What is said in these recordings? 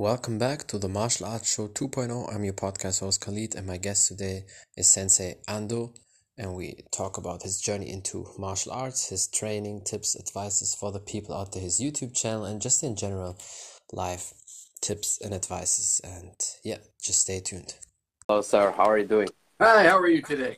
Welcome back to the Martial Arts Show 2.0. I'm your podcast host Khalid, and my guest today is Sensei Ando, and we talk about his journey into martial arts, his training, tips, advices for the people out there, his YouTube channel, and just in general, life tips and advices. And yeah, just stay tuned. Hello, sir. How are you doing? Hi, how are you today?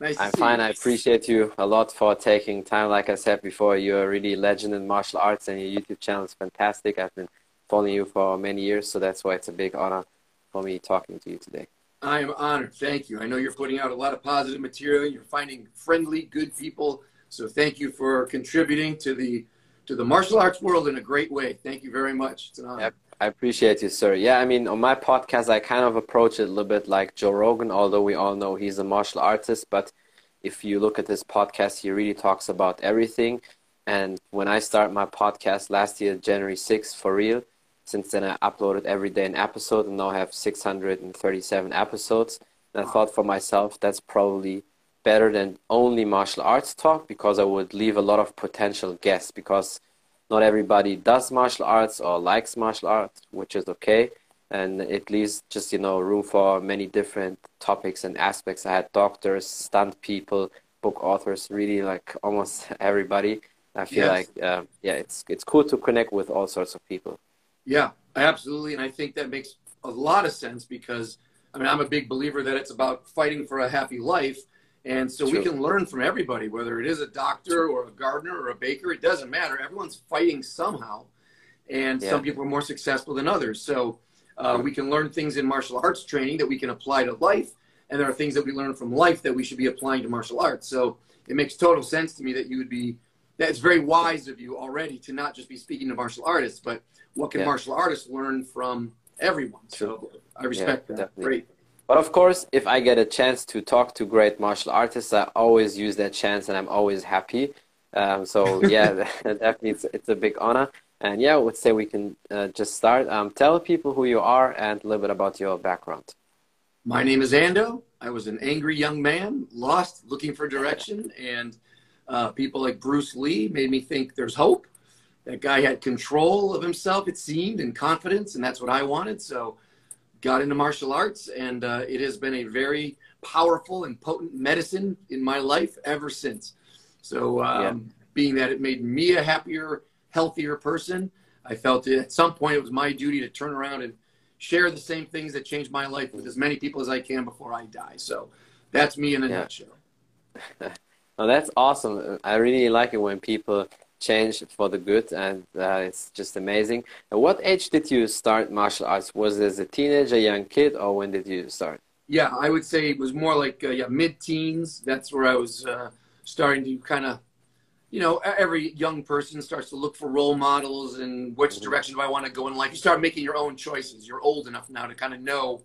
Nice I'm fine. You. I appreciate you a lot for taking time. Like I said before, you're a really legend in martial arts, and your YouTube channel is fantastic. I've been following you for many years, so that's why it's a big honor for me talking to you today. I am honored. Thank you. I know you're putting out a lot of positive material. You're finding friendly, good people. So thank you for contributing to the to the martial arts world in a great way. Thank you very much. It's an honor. I appreciate you, sir. Yeah, I mean, on my podcast, I kind of approach it a little bit like Joe Rogan, although we all know he's a martial artist. But if you look at this podcast, he really talks about everything. And when I started my podcast last year, January 6th, for real, since then, I uploaded every day an episode and now I have 637 episodes. And I thought for myself, that's probably better than only martial arts talk because I would leave a lot of potential guests because not everybody does martial arts or likes martial arts, which is okay. And it leaves just, you know, room for many different topics and aspects. I had doctors, stunt people, book authors, really like almost everybody. I feel yes. like, uh, yeah, it's, it's cool to connect with all sorts of people. Yeah, absolutely. And I think that makes a lot of sense because, I mean, I'm a big believer that it's about fighting for a happy life. And so True. we can learn from everybody, whether it is a doctor or a gardener or a baker, it doesn't matter. Everyone's fighting somehow. And yeah. some people are more successful than others. So uh, we can learn things in martial arts training that we can apply to life. And there are things that we learn from life that we should be applying to martial arts. So it makes total sense to me that you would be, that's very wise of you already to not just be speaking to martial artists, but what can yeah. martial artists learn from everyone? So I respect yeah, that. Definitely. Great. But of course, if I get a chance to talk to great martial artists, I always use that chance and I'm always happy. Um, so yeah, definitely it's, it's, a big honor. And yeah, I would say we can uh, just start. Um, tell people who you are and a little bit about your background. My name is Ando. I was an angry young man, lost, looking for direction, and uh, people like Bruce Lee made me think there's hope that guy had control of himself, it seemed, and confidence, and that's what I wanted. So got into martial arts, and uh, it has been a very powerful and potent medicine in my life ever since. So um, yeah. being that it made me a happier, healthier person, I felt at some point it was my duty to turn around and share the same things that changed my life with as many people as I can before I die. So that's me in a yeah. nutshell. well, that's awesome. I really like it when people change for the good and uh, it's just amazing. At what age did you start martial arts? Was it as a teenager, a young kid, or when did you start? Yeah, I would say it was more like uh, yeah, mid-teens. That's where I was uh, starting to kind of, you know, every young person starts to look for role models and which mm-hmm. direction do I want to go in life. You start making your own choices. You're old enough now to kind of know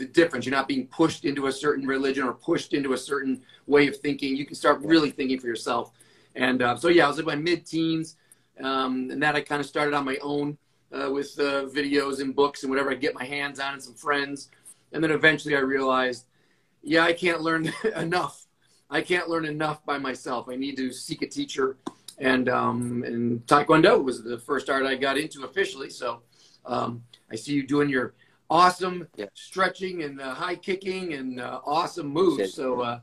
the difference. You're not being pushed into a certain religion or pushed into a certain way of thinking. You can start really thinking for yourself. And uh, so, yeah, I was in my mid teens. Um, and that I kind of started on my own uh, with uh, videos and books and whatever I get my hands on and some friends. And then eventually I realized, yeah, I can't learn enough. I can't learn enough by myself. I need to seek a teacher. And, um, and Taekwondo was the first art I got into officially. So um, I see you doing your awesome yeah. stretching and uh, high kicking and uh, awesome moves. So uh,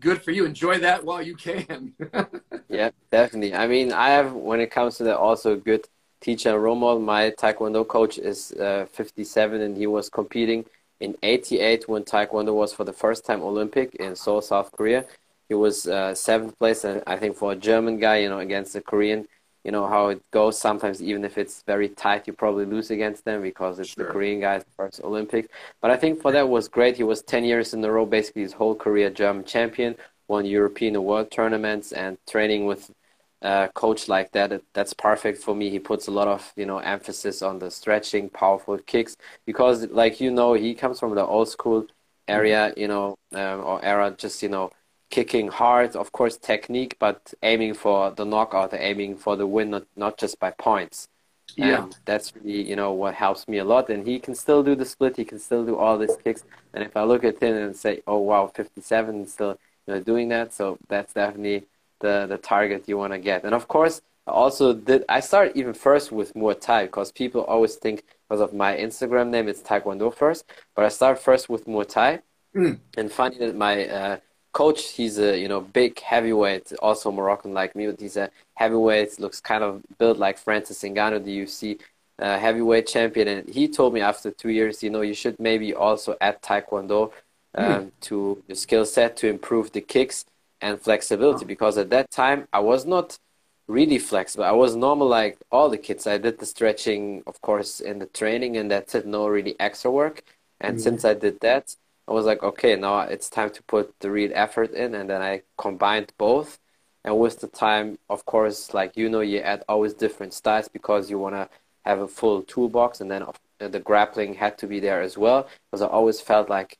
good for you. Enjoy that while you can. yeah, definitely. I mean, I have when it comes to that also good teacher and role model. My Taekwondo coach is uh, 57, and he was competing in 88 when Taekwondo was for the first time Olympic in Seoul, South Korea. He was uh, seventh place, and I think for a German guy, you know, against a Korean, you know how it goes. Sometimes even if it's very tight, you probably lose against them because it's sure. the Korean guys first Olympics. But I think for that was great. He was 10 years in a row, basically his whole career German champion, won European and world tournaments, and training with a coach like that, that's perfect for me. He puts a lot of you know emphasis on the stretching, powerful kicks because, like you know, he comes from the old school area, you know, um, or era, just you know kicking hard, of course, technique, but aiming for the knockout, aiming for the win, not, not just by points. Yeah. And that's really, you know, what helps me a lot. And he can still do the split. He can still do all these kicks. And if I look at him and say, oh, wow, 57, still you know, doing that. So that's definitely the, the target you want to get. And of course, I also did. I started even first with Muay Thai because people always think because of my Instagram name it's Taekwondo first, but I started first with Muay Thai, Mm. and finding that my uh, coach, he's a you know big heavyweight, also Moroccan like me, but he's a heavyweight, looks kind of built like Francis Ngannou, the UFC uh, heavyweight champion, and he told me after two years, you know, you should maybe also add Taekwondo um, to your skill set to improve the kicks and flexibility, because at that time I was not really flexible. I was normal like all the kids. I did the stretching, of course, in the training, and that's it. No really extra work. And since I did that, I was like, okay, now it's time to put the real effort in, and then I combined both. And with the time, of course, like you know, you add always different styles because you want to have a full toolbox, and then uh, the grappling had to be there as well. Because I always felt like,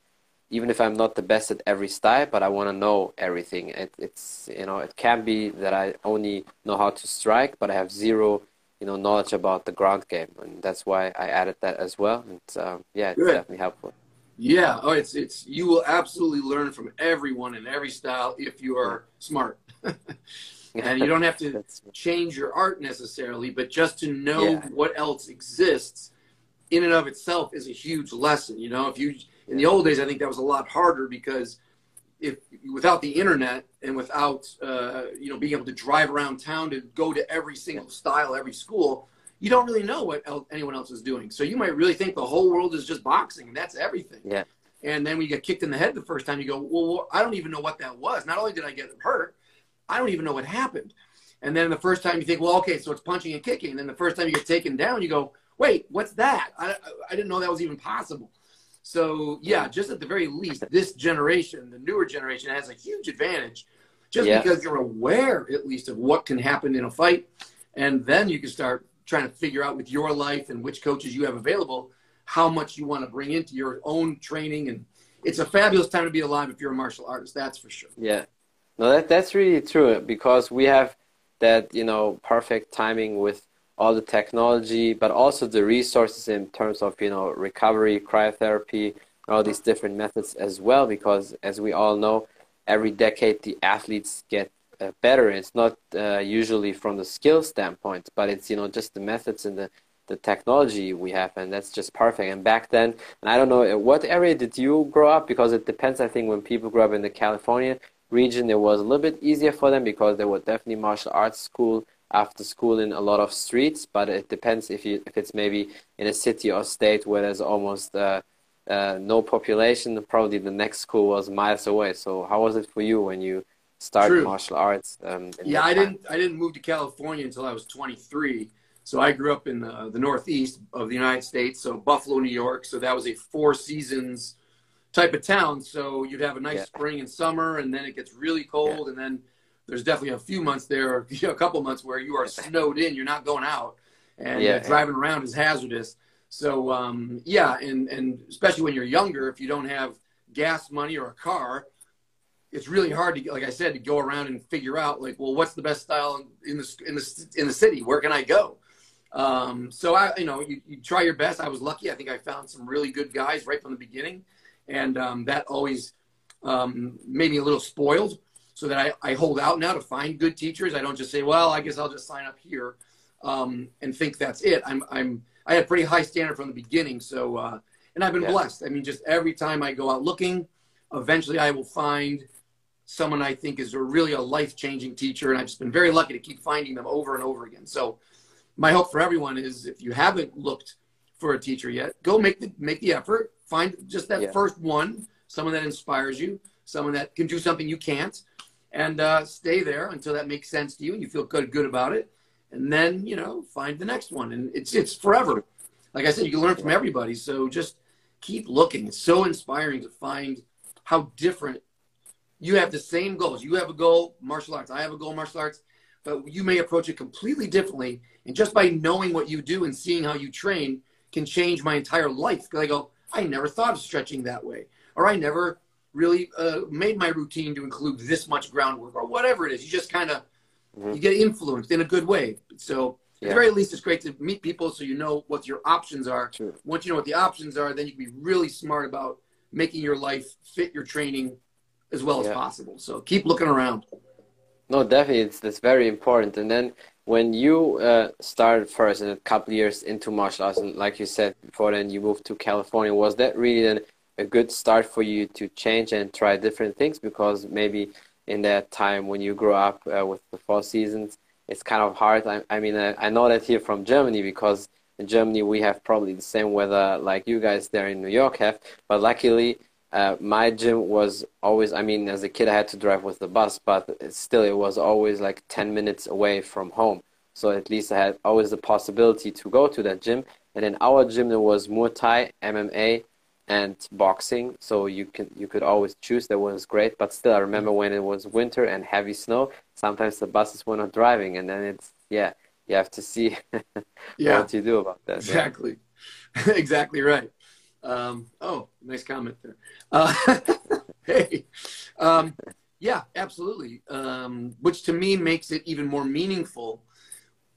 even if I'm not the best at every style, but I want to know everything. It, it's you know, it can be that I only know how to strike, but I have zero, you know, knowledge about the ground game, and that's why I added that as well. And um, yeah, it's Good. definitely helpful. Yeah, oh, it's it's you will absolutely learn from everyone in every style if you are smart, and you don't have to change your art necessarily, but just to know Yeah. what else exists in and of itself is a huge lesson. You know, if you in the old days, I think that was a lot harder because if without the internet and without uh, you know being able to drive around town to go to every single style, every school, you don't really know what el anyone else is doing. So you might really think the whole world is just boxing and that's everything. Yeah. And then when you get kicked in the head the first time, you go, well, I don't even know what that was. Not only did I get hurt, I don't even know what happened. And then the first time you think, well, okay, so it's punching and kicking. And then the first time you get taken down, you go, wait, what's that? I, I didn't know that was even possible. So yeah, just at the very least, this generation, the newer generation, has a huge advantage, just Yeah. because you're aware at least of what can happen in a fight, and then you can start trying to figure out with your life and which coaches you have available how much you want to bring into your own training. And it's a fabulous time to be alive if you're a martial artist. That's for sure. Yeah, no, that that's really true because we have that you know perfect timing with all the technology, but also the resources in terms of you know recovery, cryotherapy, all these different methods as well. Because as we all know, every decade the athletes get uh, better. It's not uh, usually from the skill standpoint, but it's you know just the methods and the the technology we have, and that's just perfect. And back then, and I don't know uh, what area did you grow up because it depends. I think when people grow up in the California region, it was a little bit easier for them because there were definitely martial arts school after school in a lot of streets. But it depends if you if it's maybe in a city or state where there's almost uh, uh, no population. Probably the next school was miles away. So how was it for you when you started True. martial arts? Um, Yeah, I didn't. I didn't move to California until I was 23. So I grew up in the, the Northeast of the United States, so Buffalo, New York. So that was a four seasons type of town. So you'd have a nice Yeah. spring and summer, and then it gets really cold, and then there's definitely a few months there, you know, a couple months where you are snowed in. You're not going out, and Yeah, uh, yeah. driving around is hazardous. So um, yeah, and and especially when you're younger, if you don't have gas money or a car, it's really hard to like I said to go around and figure out like well what's the best style in the in the in the city? Where can I go? Um, so I you know you, you try your best. I was lucky. I think I found some really good guys right from the beginning. And um, that always um, made me a little spoiled so that I, I hold out now to find good teachers. I don't just say well I guess I'll just sign up here um, and think that's it. I'm I'm I had a pretty high standard from the beginning. So uh, and I've been Yeah. blessed. I mean just every time I go out looking eventually I will find someone I think is a really a life changing teacher, and I've just been very lucky to keep finding them over and over again. So, my hope for everyone is if you haven't looked for a teacher yet, go make the make the effort, find just that Yeah. first one, someone that inspires you, someone that can do something you can't, and uh, stay there until that makes sense to you and you feel good good about it, and then you know find the next one, and it's it's forever. Like I said, you can learn from everybody, so just keep looking. It's so inspiring to find how different you have the same goals. You have a goal, martial arts. I have a goal, martial arts, but you may approach it completely differently. And just by knowing what you do and seeing how you train can change my entire life. Because I go, I never thought of stretching that way, or I never really uh, made my routine to include this much groundwork, or whatever it is. You just kind of Mhm. you get influenced in a good way. So at the very least, it's great to meet people so you know what your options are. Once you know what the options are, then you can be really smart about making your life fit your training as well as possible. So keep looking around. No, definitely, it's that's very important. And then when you uh, started first in a couple years into martial arts, and like you said before, then you moved to California. Was that really then a good start for you to change and try different things? Because maybe in that time when you grew up uh, with the four seasons, it's kind of hard. I, I mean, I, I know that here from Germany because in Germany we have probably the same weather like you guys there in New York have. But luckily, uh, my gym was always. I mean, as a kid, I had to drive with the bus, but still, it was always like ten minutes away from home. So at least I had always the possibility to go to that gym. And in our gym, there was Muay Thai, MMA, and boxing. So you can you could always choose. That was great. But still, I remember when it was winter and heavy snow. Sometimes the buses were not driving, and then it's yeah you have to see yeah. what you do about that. Exactly, yeah. exactly right. Um, oh, nice comment there. Uh, hey, um, yeah, absolutely. Um, which to me makes it even more meaningful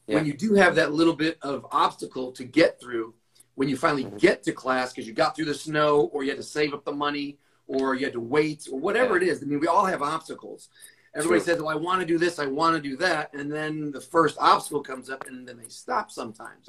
yeah. when you do have that little bit of obstacle to get through. When you finally mm-hmm. get to class because you got through the snow, or you had to save up the money, or you had to wait, or whatever yeah. it is. I mean, we all have obstacles. Everybody True. says, "Well, I want to do this, I want to do that," and then the first obstacle comes up, and then they stop sometimes.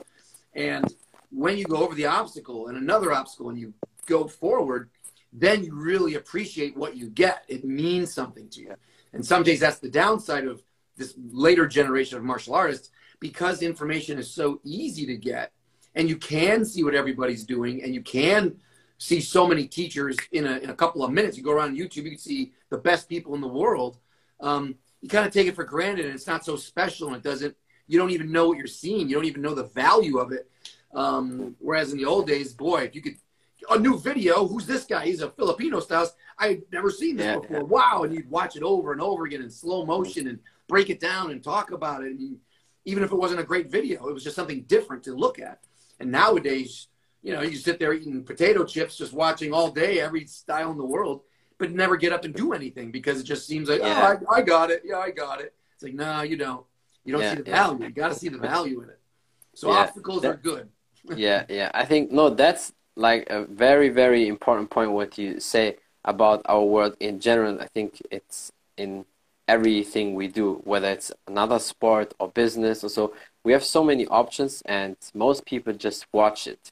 And when you go over the obstacle and another obstacle, and you go forward, then you really appreciate what you get. It means something to you. And some days that's the downside of this later generation of martial artists because information is so easy to get, and you can see what everybody's doing, and you can see so many teachers in a, in a couple of minutes. You go around YouTube, you can see the best people in the world um, you kind of take it for granted and it's not so special and it doesn't you don't even know what you're seeing you don't even know the value of it um, whereas in the old days boy if you could a new video who's this guy he's a filipino style i had never seen this yeah, before yeah. wow and you'd watch it over and over again in slow motion and break it down and talk about it and even if it wasn't a great video it was just something different to look at and nowadays you know you sit there eating potato chips just watching all day every style in the world but never get up and do anything because it just seems like, yeah. oh, I, I, got it. Yeah, I got it. It's like, no, you don't. You don't yeah, see the value. You got to see the value in it. So obstacles that, are good. Yeah, yeah. I think, no, that's like a very, very important point what you say about our world in general. I think it's in everything we do, whether it's another sport or business or so. We have so many options, and most people just watch it.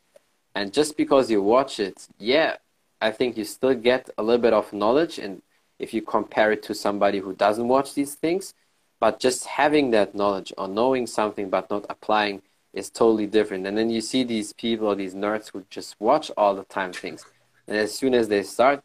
And just because you watch it, yeah, I think you still get a little bit of knowledge and if you compare it to somebody who doesn't watch these things, but just having that knowledge or knowing something but not applying is totally different. And then you see these people, these nerds who just watch all the time things. And as soon as they start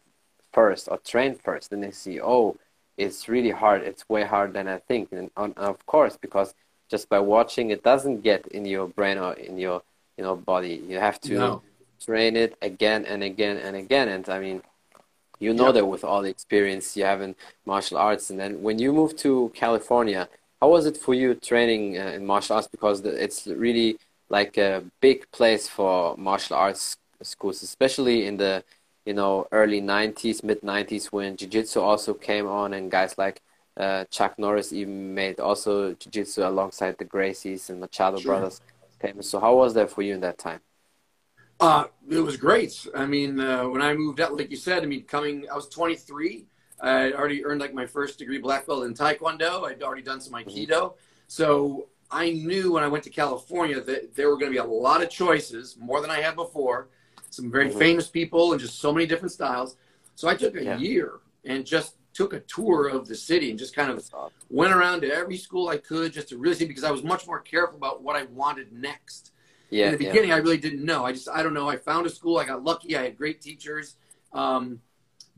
first or train first, then they see, oh, it's really hard. It's way harder than I think. And, and of course, because just by watching, it doesn't get in your brain or in your you know body. You have to no train it again and again and again. And I mean, you know that with all the experience you have in martial arts. And then when you move to California, how was it for you training uh, in martial arts? Because it's really like a big place for martial arts schools, especially in the you know early 90s, mid 90s when jiu-jitsu also came on and guys like uh, Chuck Norris even made also jiu-jitsu alongside the Gracies and Machado sure. brothers. So how was that for you in that time? Uh, it was great. I mean, uh, when I moved out, like you said, I mean, coming, I was 23. I already earned like my first degree black belt in Taekwondo. I'd already done some. Aikido. So I knew when I went to California that there were going to be a lot of choices, more than I had before. Some very mm-hmm. famous people and just so many different styles. So I took a yeah. year and just took a tour of the city and just kind of went around to every school I could just to really see because I was much more careful about what I wanted next. Yeah, in the beginning, yeah. I really didn't know. I just, I don't know. I found a school. I got lucky. I had great teachers. Um,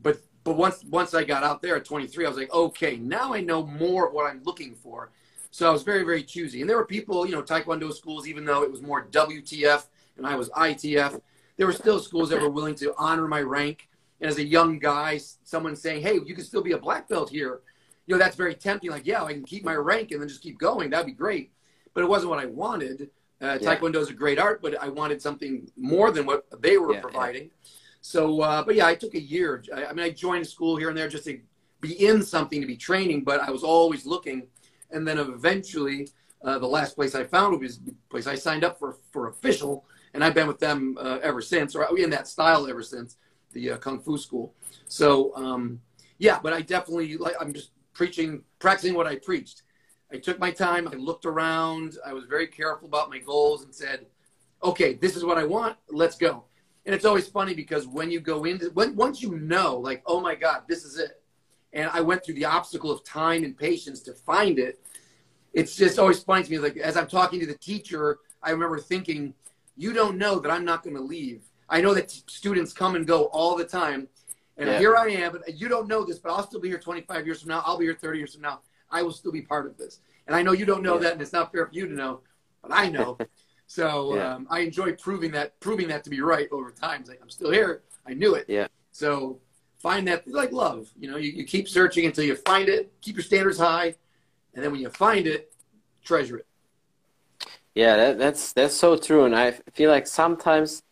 but, but once, once I got out there at 23, I was like, okay, now I know more of what I'm looking for. So I was very, very choosy. And there were people, you know, Taekwondo schools, even though it was more WTF and I was ITF, there were still schools that were willing to honor my rank. And as a young guy, someone saying, hey, you can still be a black belt here. You know, that's very tempting. Like, yeah, I can keep my rank and then just keep going. That'd be great. But it wasn't what I wanted. Uh. Taekwondo is a great art, but I wanted something more than what they were yeah, providing. Yeah. So, uh, but yeah, I took a year. I, I, mean, I joined a school here and there just to be in something to be training, but I was always looking. And then eventually, uh, the last place I found was the place I signed up for for official, and I've been with them uh, ever since, or in that style ever since the uh, kung fu school. So, um, yeah, but I definitely like. I'm just preaching, practicing what I preached. I took my time. I looked around. I was very careful about my goals and said, okay, this is what I want. Let's go. And it's always funny because when you go into, when, once you know, like, oh my God, this is it. And I went through the obstacle of time and patience to find it. It's just always funny to me. Like, as I'm talking to the teacher, I remember thinking, you don't know that I'm not going to leave. I know that students come and go all the time. And yeah. here I am, but you don't know this, but I'll still be here 25 years from now. I'll be here 30 years from now. I will still be part of this. And I know you don't know yeah. that, and it's not fair for you to know, but I know. so yeah. um, I enjoy proving that, proving that to be right over time. Like, I'm still here. I knew it. Yeah. So find that like love. You know, you, you keep searching until you find it. Keep your standards high, and then when you find it, treasure it. Yeah, that, that's that's so true, and I feel like sometimes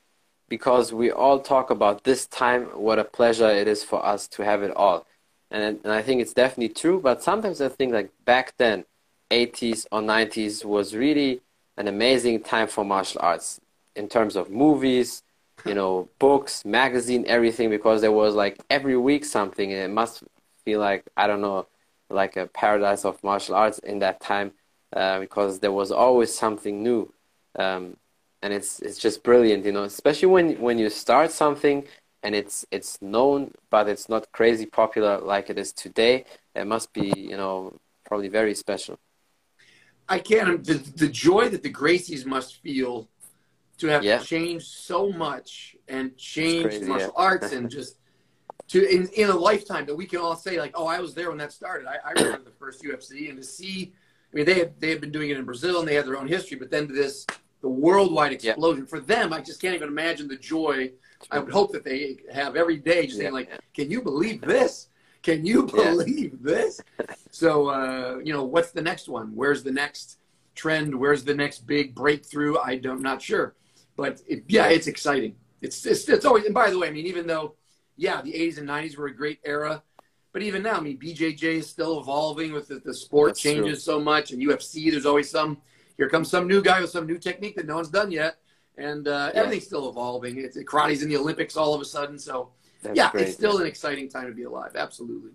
because we all talk about this time, what a pleasure it is for us to have it all. And, and I think it's definitely true, but sometimes I think like back then, 80s or 90s was really an amazing time for martial arts in terms of movies, you know, books, magazine, everything, because there was like every week something, and it must feel like, I don't know, like a paradise of martial arts in that time, uh, because there was always something new. Um, and it's it's just brilliant, you know. Especially when when you start something and it's it's known, but it's not crazy popular like it is today. It must be, you know, probably very special. I can't. The, the joy that the Gracies must feel to have yeah. changed so much and changed crazy, martial yeah. arts and just to in, in a lifetime that we can all say like, oh, I was there when that started. I, I remember the first UFC and to see. I mean, they had, they had been doing it in Brazil and they had their own history, but then this the worldwide explosion for them. I just can't even imagine the joy. I would hope that they have every day, just saying like, "Can you believe this? Can you believe this?" So, uh, you know, what's the next one? Where's the next trend? Where's the next big breakthrough? I don't, not sure, but it, yeah, it's exciting. It's, it's it's always. And by the way, I mean, even though, yeah, the '80s and '90s were a great era. But even now, I mean, BJJ is still evolving with the, the sport That's changes true. so much, and UFC. There's always some here comes some new guy with some new technique that no one's done yet, and uh, yeah. everything's still evolving. It's karate's in the Olympics all of a sudden, so that's yeah, great, it's still an exciting time to be alive. Absolutely.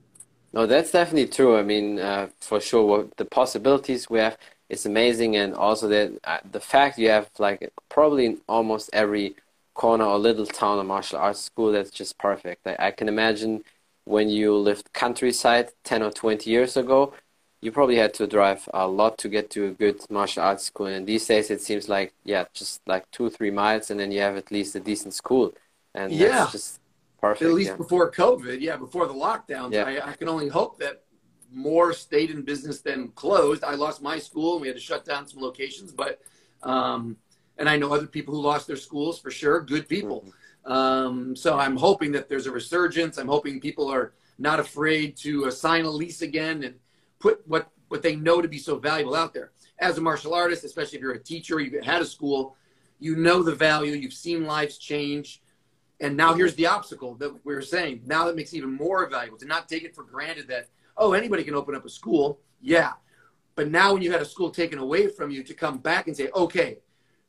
No, that's definitely true. I mean, uh, for sure, what the possibilities we have is amazing, and also that uh, the fact you have like probably in almost every corner or little town a martial arts school that's just perfect. I, I can imagine when you lived countryside 10 or 20 years ago you probably had to drive a lot to get to a good martial arts school. And these days, it seems like yeah, just like two three miles, and then you have at least a decent school, and yeah. that's just perfect. At least yeah. before COVID, yeah, before the lockdowns, yeah. I, I can only hope that more stayed in business than closed. I lost my school, and we had to shut down some locations, but um, and I know other people who lost their schools for sure. Good people. Mm-hmm. Um, so I'm hoping that there's a resurgence. I'm hoping people are not afraid to uh, sign a lease again and put what what they know to be so valuable out there. As a martial artist, especially if you're a teacher, you've had a school, you know the value, you've seen lives change. And now here's the obstacle that we are saying. Now that makes it even more valuable to not take it for granted that, oh, anybody can open up a school. Yeah. But now when you had a school taken away from you to come back and say, okay,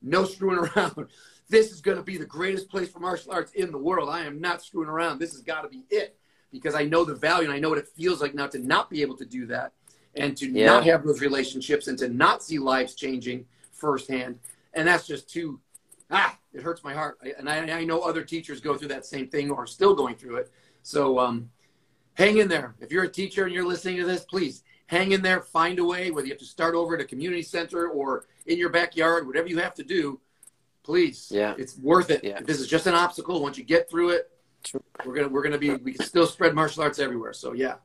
no screwing around. This is going to be the greatest place for martial arts in the world. I am not screwing around. This has got to be it because I know the value and I know what it feels like now to not be able to do that and to yeah. not have those relationships and to not see lives changing firsthand. And that's just too, ah, it hurts my heart. and I, I, know other teachers go through that same thing or are still going through it. So um, hang in there. If you're a teacher and you're listening to this, please hang in there, find a way, whether you have to start over at a community center or in your backyard, whatever you have to do, please. Yeah. It's worth it. Yeah. This is just an obstacle. Once you get through it, we're gonna we're gonna be we can still spread martial arts everywhere. So yeah.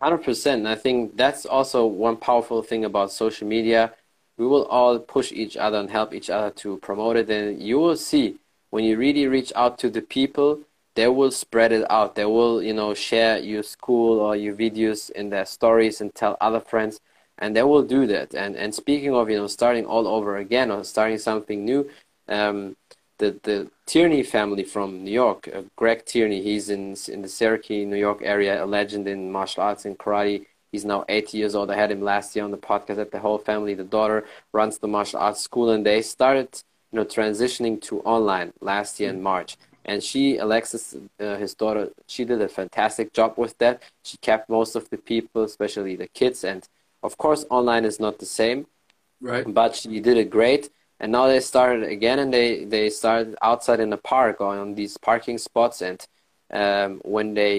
Hundred percent. I think that's also one powerful thing about social media. We will all push each other and help each other to promote it, and you will see when you really reach out to the people, they will spread it out. They will, you know, share your school or your videos in their stories and tell other friends, and they will do that. And and speaking of, you know, starting all over again or starting something new, um, the the Tierney family from New York, uh, Greg Tierney, he's in in the Syracuse, New York area, a legend in martial arts and karate. He's now 80 years old. I had him last year on the podcast. That the whole family, the daughter runs the martial arts school, and they started, you know, transitioning to online last year in March. And she, Alexis, uh, his daughter, she did a fantastic job with that. She kept most of the people, especially the kids, and Of course, online is not the same, Right. but she did it great. And now they started again, and they they started outside in the park on these parking spots. And um, when they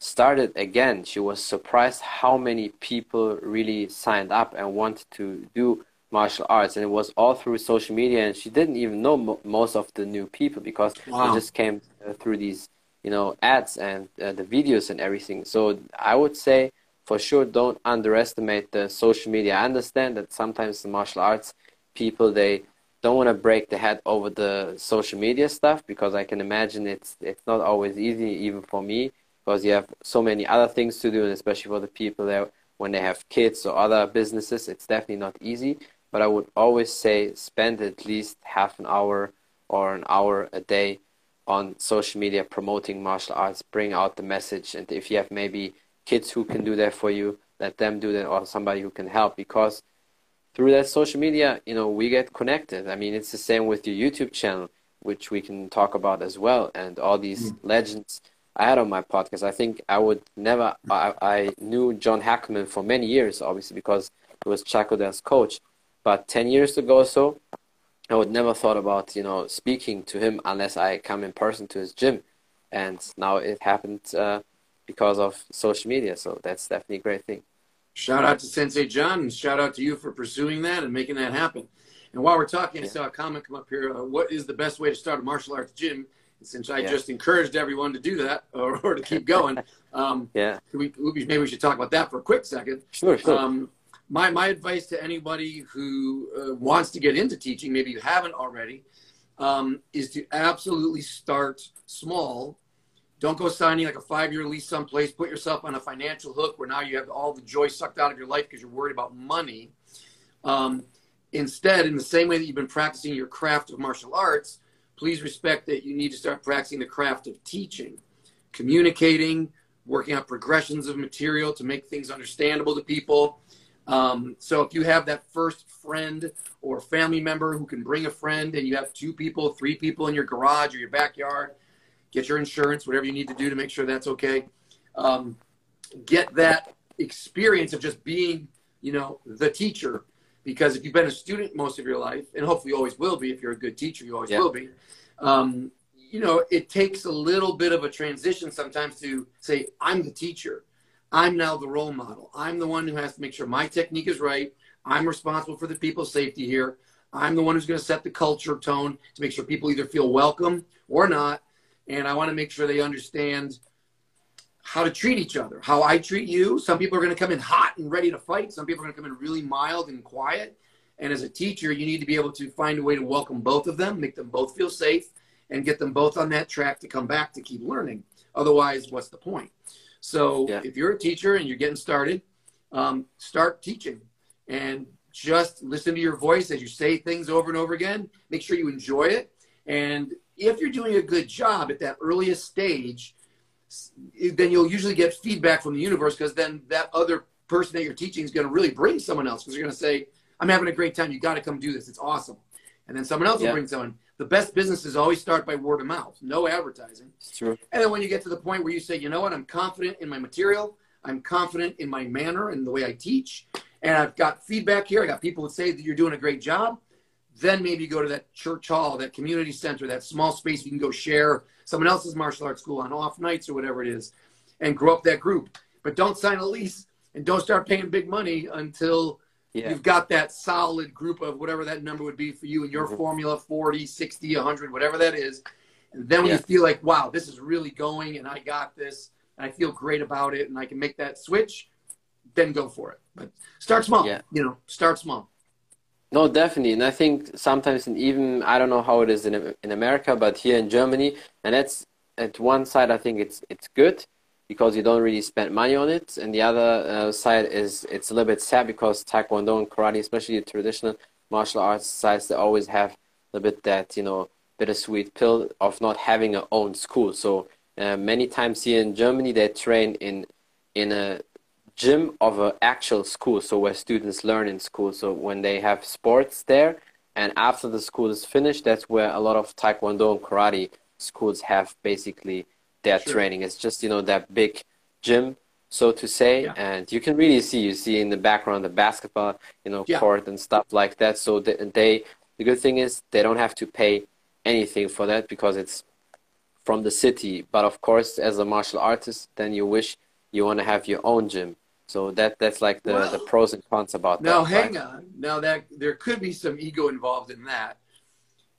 started again, she was surprised how many people really signed up and wanted to do martial arts. And it was all through social media, and she didn't even know mo most of the new people because Wow. they just came uh, through these you know ads and uh, the videos and everything. So I would say for sure don't underestimate the social media. I understand that sometimes the martial arts people they don't want to break the head over the social media stuff because I can imagine it's it's not always easy even for me because you have so many other things to do and especially for the people that when they have kids or other businesses it's definitely not easy. But I would always say spend at least half an hour or an hour a day on social media promoting martial arts. Bring out the message and if you have maybe kids who can do that for you let them do that or somebody who can help because through that social media, you know, we get connected. I mean, it's the same with your YouTube channel, which we can talk about as well, and all these mm. legends I had on my podcast. I think I would never. I, I knew John Hackleman for many years, obviously, because he was Chuck Liddell's coach. But ten years ago or so, I would never thought about you know speaking to him unless I come in person to his gym, and now it happened uh, because of social media. So that's definitely a great thing. Shout out to Sensei John and shout out to you for pursuing that and making that happen. And while we're talking, I saw a comment come up here. Uh, what is the best way to start a martial arts gym? Since I Yeah. just encouraged everyone to do that or, or to keep going, um, Yeah, we, we- maybe we should talk about that for a quick second. sure, sure. Um, my, my advice to anybody who uh, wants to get into teaching, maybe you haven't already, um, is to absolutely start small. Don't go signing like a five year lease someplace. Put yourself on a financial hook where now you have all the joy sucked out of your life because you're worried about money. Um, instead, in the same way that you've been practicing your craft of martial arts, please respect that you need to start practicing the craft of teaching, communicating, working out progressions of material to make things understandable to people. Um, so if you have that first friend or family member who can bring a friend and you have two people, three people in your garage or your backyard, get your insurance, whatever you need to do to make sure that's okay. Um, get that experience of just being, you know, the teacher. Because if you've been a student most of your life, and hopefully you always will be, if you're a good teacher, you always Yeah. will be. Um, you know, it takes a little bit of a transition sometimes to say, I'm the teacher. I'm now the role model. I'm the one who has to make sure my technique is right. I'm responsible for the people's safety here. I'm the one who's going to set the culture tone to make sure people either feel welcome or not. And I want to make sure they understand how to treat each other, how I treat you. Some people are going to come in hot and ready to fight. Some people are going to come in really mild and quiet. And as a teacher, you need to be able to find a way to welcome both of them, make them both feel safe, and get them both on that track to come back to keep learning. Otherwise, what's the point? So Yeah. if you're a teacher and you're getting started, um, start teaching and just listen to your voice as you say things over and over again. Make sure you enjoy it. And if you're doing a good job at that earliest stage, then you'll usually get feedback from the universe because then that other person that you're teaching is going to really bring someone else because they're going to say, I'm having a great time. You got to come do this. It's awesome. And then someone else Yeah. will bring someone. The best businesses always start by word of mouth, no advertising. It's true. And then when you get to the point where you say, you know what, I'm confident in my material, I'm confident in my manner and the way I teach, and I've got feedback here, I got people that say that you're doing a great job, then maybe go to that church hall, that community center, that small space you can go share someone else's martial arts school on off nights or whatever it is, and grow up that group. But don't sign a lease and don't start paying big money until Yeah. you've got that solid group of whatever that number would be for you in your Mhm. formula 40 60 100 whatever that is and then when Yeah. you feel like wow this is really going and i got this and i feel great about it and i can make that switch then go for it but start small Yeah. you know start small No, definitely, and I think sometimes, and even I don't know how it is in in America, but here in Germany, and that's at one side I think it's it's good because you don't really spend money on it, and the other uh, side is it's a little bit sad because Taekwondo and Karate, especially the traditional martial arts sides, they always have a little bit that you know bittersweet pill of not having a own school. So uh, many times here in Germany, they train in in a gym of an actual school, so where students learn in school. So when they have sports there, and after the school is finished, that's where a lot of Taekwondo and Karate schools have basically their Sure. training. It's just you know that big gym so to say. Yeah. And you can really see, you see in the background the basketball, you know, Yeah. court and stuff like that. So they, they, the good thing is they don't have to pay anything for that because it's from the city. But of course, as a martial artist, then you wish you want to have your own gym. So that that's like the, the pros and cons about Now, that. Now hang right? on. Now that there could be some ego involved in that.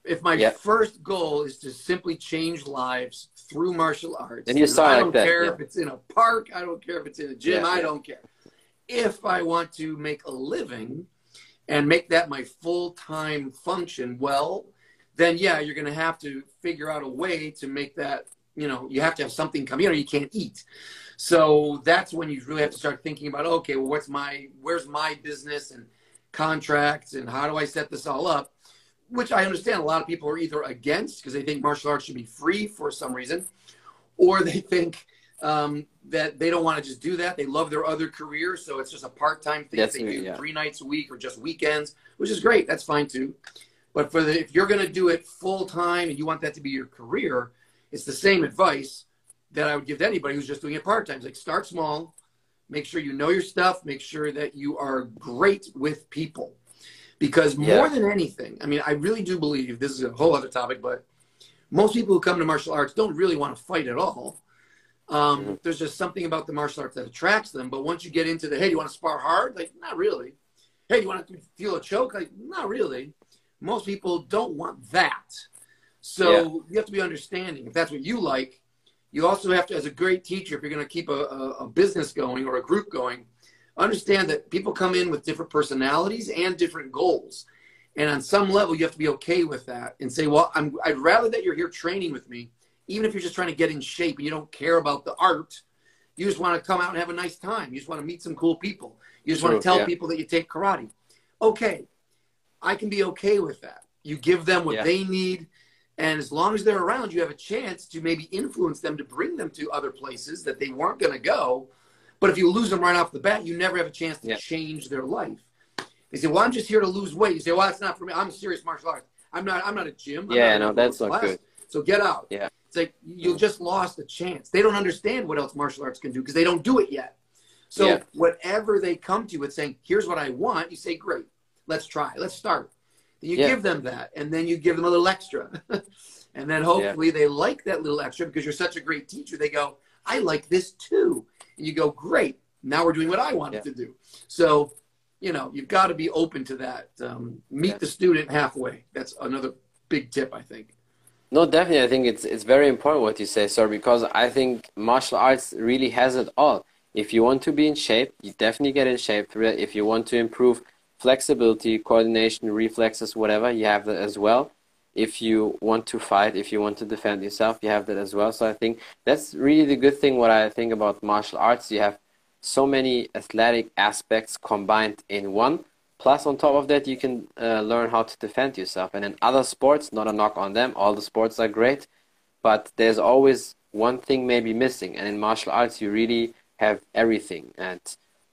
If my Yeah. first goal is to simply change lives through martial arts, Then you and I like don't that, care yeah. if it's in a park, I don't care if it's in a gym, Yeah, I yeah. don't care. If I want to make a living and make that my full time function, well, then yeah, you're going to have to figure out a way to make that. You know, you have to have something come in, or you can't eat. So that's when you really have to start thinking about, okay, well, what's my, where's my business and contracts, and how do I set this all up? Which I understand a lot of people are either against because they think martial arts should be free for some reason, or they think um, that they don't want to just do that. They love their other career, so it's just a part-time thing That's they me, do yeah. three nights a week or just weekends, which is great. That's fine too. But for the if you're going to do it full time and you want that to be your career, it's the same advice that I would give to anybody who's just doing it part time. It's like start small, make sure you know your stuff, make sure that you are great with people. Because Yeah. more than anything, I mean, I really do believe this is a whole other topic, but most people who come to martial arts don't really want to fight at all. Um, Mhm. There's just something about the martial arts that attracts them. But once you get into the, hey, do you want to spar hard? Like, not really. Hey, do you want to feel a choke? Like, not really. Most people don't want that. So Yeah. you have to be understanding. If that's what you like, you also have to, as a great teacher, if you're going to keep a, a, business going or a group going, understand that people come in with different personalities and different goals. And on some level, you have to be okay with that and say, well, I'm, I'd rather that you're here training with me, even if you're just trying to get in shape and you don't care about the art. You just want to come out and have a nice time. You just want to meet some cool people. You just want to tell yeah. people that you take karate. Okay, I can be okay with that. You give them what Yeah. they need. And as long as they're around, you have a chance to maybe influence them to bring them to other places that they weren't going to go. But if you lose them right off the bat, you never have a chance to Yeah. change their life. They say, "Well, I'm just here to lose weight." You say, "Well, that's not for me. I'm a serious martial arts. I'm not. I'm not a gym. I'm Yeah, no, that's not class. good. So get out." Yeah. It's like you just lost a chance. They don't understand what else martial arts can do because they don't do it yet. So Yeah. whatever they come to you with saying, "Here's what I want," you say, "Great, let's try. Let's start." You Yeah. give them that, and then you give them a little extra, and then hopefully they like that little extra because you're such a great teacher. They go, "I like this too," and you go, "Great, now we're doing what I wanted Yeah. to do." So, you know, you've got to be open to that. Um, meet Yeah. the student halfway. That's another big tip, I think. No, definitely. I think it's it's very important what you say, sir, because I think martial arts really has it all. If you want to be in shape, you definitely get in shape through it. If you want to improve flexibility, coordination, reflexes, whatever, you have that as well. If you want to fight, if you want to defend yourself, you have that as well. So I think that's really the good thing. What I think about martial arts, you have so many athletic aspects combined in one. Plus, on top of that, you can uh, learn how to defend yourself. And in other sports, not a knock on them, all the sports are great, but there's always one thing maybe missing. And in martial arts, you really have everything, and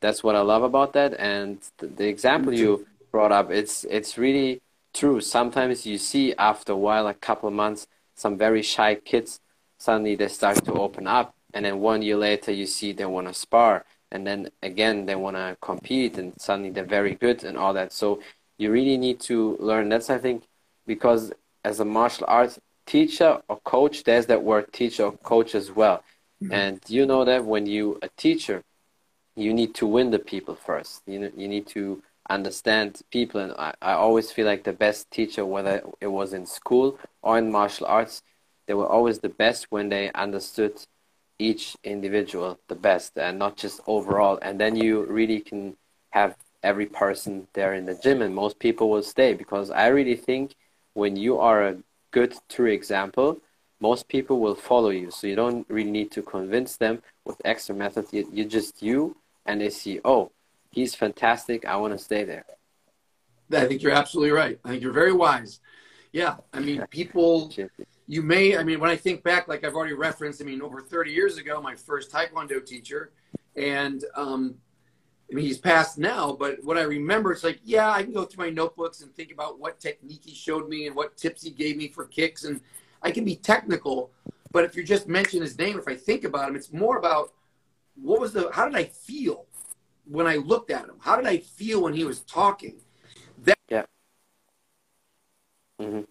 that's what I love about that. And the, the example mm-hmm. you brought up, it's it's really true. Sometimes you see after a while, a couple of months, some very shy kids suddenly they start to open up, and then one year later, you see they want to spar. And then again they want to compete and suddenly they're very good and all that. So you really need to learn. That's i think because as a martial arts teacher or coach there's that word teacher or coach as well. Mm-hmm. And you know that when you a teacher you need to win the people first. You know, you need to understand people and I, I always feel like the best teacher whether it was in school or in martial arts they were always the best when they understood each individual the best and not just overall. And then you really can have every person there in the gym and most people will stay because i really think when you are a good true example most people will follow you. So you don't really need to convince them with extra methods you, you're just you and they see oh he's fantastic i want to stay there I think you're absolutely right. I think you're very wise. Yeah, I mean, people. You may. I mean, when I think back, like I've already referenced. I mean, over 30 years ago, my first Taekwondo teacher, and um, I mean, he's passed now. But what I remember, it's like, yeah, I can go through my notebooks and think about what technique he showed me and what tips he gave me for kicks, and I can be technical. But if you just mention his name, if I think about him, it's more about what was the how did I feel when I looked at him? How did I feel when he was talking? That yeah. Mm-hmm.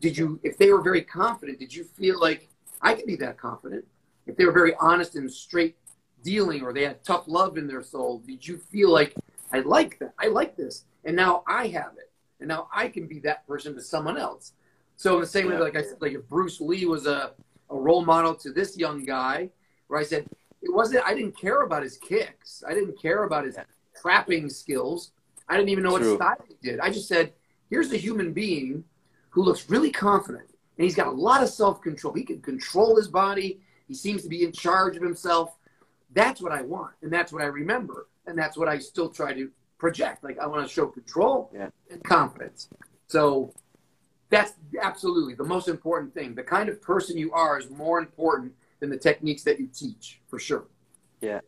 Did you, if they were very confident, did you feel like I could be that confident? If they were very honest and straight dealing, or they had tough love in their soul, did you feel like I like that? I like this, and now I have it, and now I can be that person to someone else. So in the same yeah. way, like I said, like if Bruce Lee was a, a role model to this young guy, where I said it wasn't. I didn't care about his kicks. I didn't care about his trapping skills. I didn't even know True. what style he did. I just said, here's a human being who looks really confident, and he's got a lot of self control. He can control his body. He seems to be in charge of himself. That's what I want, and that's what I remember, and that's what I still try to project. Like I want to show control yeah. and confidence. So that's absolutely the most important thing. The kind of person you are is more important than the techniques that you teach, for sure. Yeah.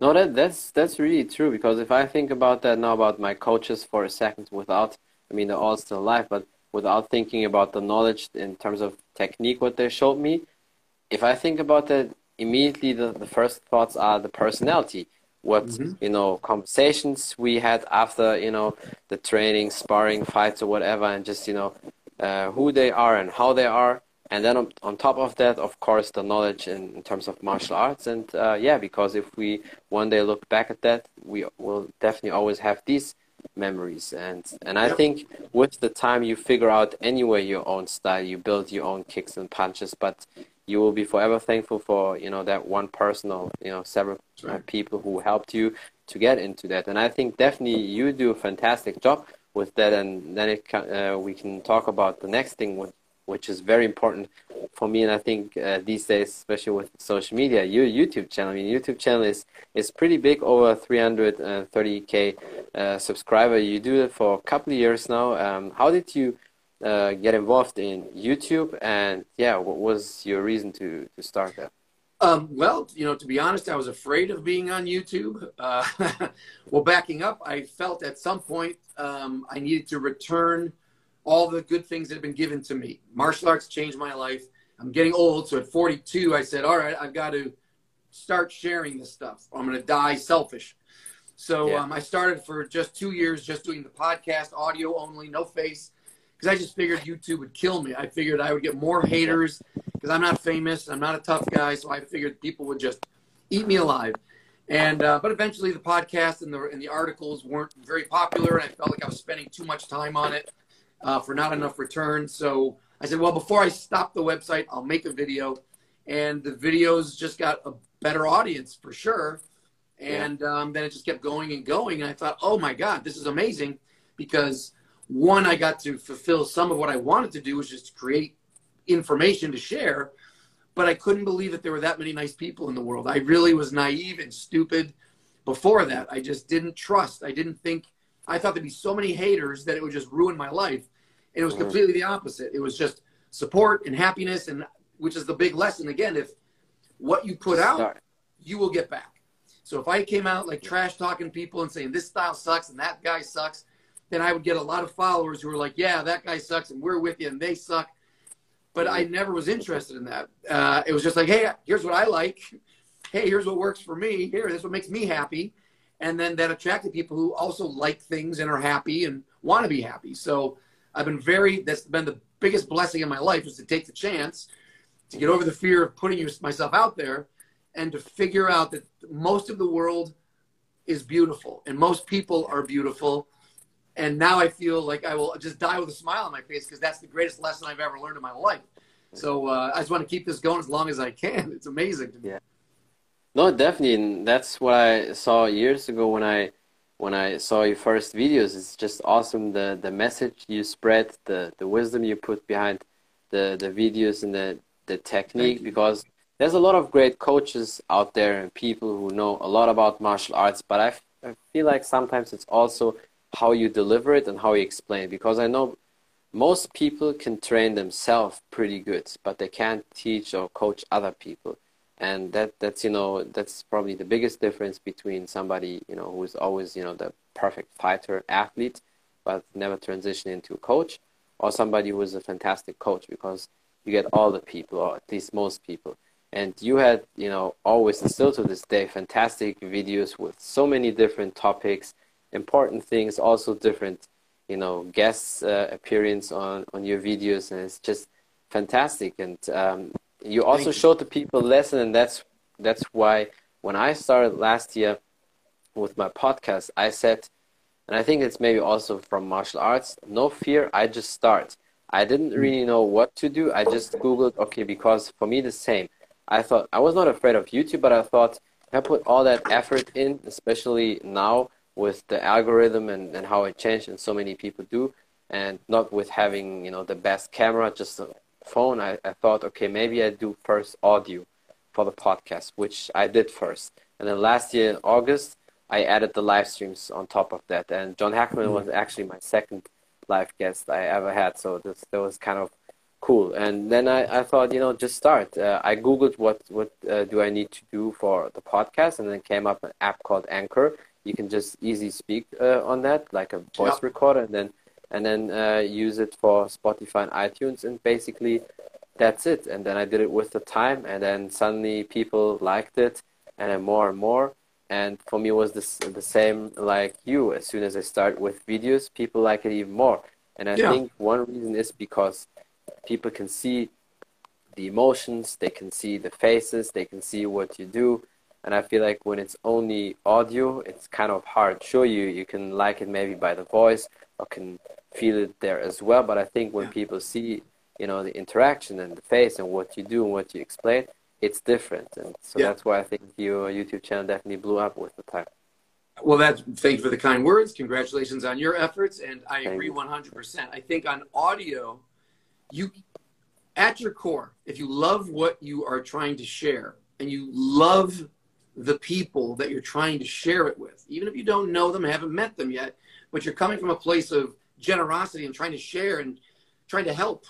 No, that that's that's really true because if I think about that now about my coaches for a second, without I mean they're all still alive, but without thinking about the knowledge in terms of technique what they showed me, if I think about that immediately the, the first thoughts are the personality. What mm-hmm. you know, conversations we had after, you know, the training, sparring, fights or whatever and just, you know, uh, who they are and how they are. And then on, on top of that of course the knowledge in, in terms of martial arts. And uh, yeah because if we one day look back at that we will definitely always have these memories. And and i think with the time you figure out anyway your own style you build your own kicks and punches but you will be forever thankful for you know that one person or you know several right. people who helped you to get into that. And i think definitely you do a fantastic job with that and then it uh, we can talk about the next thing which is very important for me. And I think uh, these days, especially with social media, your YouTube channel, I mean, YouTube channel is, is pretty big, over 330k uh, subscriber. You do it for a couple of years now. Um, how did you uh, get involved in YouTube? And yeah, what was your reason to, to start that? Um, well, you know, to be honest, I was afraid of being on YouTube. Uh, well, backing up, I felt at some point um, I needed to return – all the good things that have been given to me. Martial arts changed my life. I'm getting old, so at 42, I said, "All right, I've got to start sharing this stuff. I'm going to die selfish." So yeah. um, I started for just two years, just doing the podcast, audio only, no face, because I just figured YouTube would kill me. I figured I would get more haters because I'm not famous, I'm not a tough guy, so I figured people would just eat me alive. And uh, but eventually, the podcast and the and the articles weren't very popular, and I felt like I was spending too much time on it uh, for not enough returns. So I said, well, before I stop the website, I'll make a video. And the videos just got a better audience for sure. And um, then it just kept going and going. And I thought, oh my God, this is amazing because one, I got to fulfill some of what I wanted to do, which is to create information to share. But I couldn't believe that there were that many nice people in the world. I really was naive and stupid before that. I just didn't trust. I didn't think I thought there'd be so many haters that it would just ruin my life. And it was mm-hmm. completely the opposite. It was just support and happiness, and which is the big lesson. Again, if what you put out, you will get back. So if I came out like trash talking people and saying this style sucks and that guy sucks, then I would get a lot of followers who were like, yeah, that guy sucks and we're with you and they suck. But I never was interested in that. Uh, it was just like, hey, here's what I like. Hey, here's what works for me. Here, this is what makes me happy and then that attracted people who also like things and are happy and want to be happy. So I've been very that's been the biggest blessing in my life is to take the chance to get over the fear of putting myself out there and to figure out that most of the world is beautiful and most people are beautiful and now I feel like I will just die with a smile on my face because that's the greatest lesson I've ever learned in my life. So uh, I just want to keep this going as long as I can. It's amazing. Yeah. No, definitely, and that's what I saw years ago when I when I saw your first videos. It's just awesome the the message you spread, the the wisdom you put behind the the videos and the the technique because there's a lot of great coaches out there and people who know a lot about martial arts, but I, I feel like sometimes it's also how you deliver it and how you explain it because I know most people can train themselves pretty good, but they can't teach or coach other people and that that's you know that's probably the biggest difference between somebody you know who's always you know the perfect fighter athlete but never transition into a coach or somebody who is a fantastic coach because you get all the people, or at least most people. And you had, you know, always and still to this day, fantastic videos with so many different topics, important things, also different, you know, guests uh, appearance on on your videos, and it's just fantastic. And um, you also you. showed the people lesson, and that's that's why when I started last year with my podcast, I said, and I think it's maybe also from martial arts, no fear, I just start. I didn't hmm. really know what to do. I just Googled, okay, because for me, the same. I thought, I was not afraid of YouTube, but I thought, I put all that effort in, especially now with the algorithm and, and how it changed and so many people do, and not with having, you know, the best camera, just a phone, I, I thought, okay, maybe I do first audio for the podcast, which I did first. And then last year in August, I added the live streams on top of that. And John Hackleman mm-hmm. was actually my second live guest I ever had. So this that was kind of cool. And then I, I thought, you know, just start. Uh, I googled what what uh, do I need to do for the podcast, and then came up an app called Anchor. You can just easy speak uh, on that, like a voice yep. recorder, and then and then uh, use it for Spotify and iTunes, and basically that's it. And then I did it with the time, and then suddenly people liked it, and then more and more and for me it was this, the same like you as soon as i start with videos people like it even more and i yeah. think one reason is because people can see the emotions they can see the faces they can see what you do and i feel like when it's only audio it's kind of hard sure you you can like it maybe by the voice or can feel it there as well but i think when yeah. people see you know the interaction and the face and what you do and what you explain it's different, and so yeah. that's why I think your YouTube channel definitely blew up with the time. Well, that's thank you for the kind words. Congratulations on your efforts, and I thank agree one hundred percent. I think on audio, you at your core, if you love what you are trying to share and you love the people that you're trying to share it with, even if you don't know them, haven't met them yet, but you're coming from a place of generosity and trying to share and trying to help.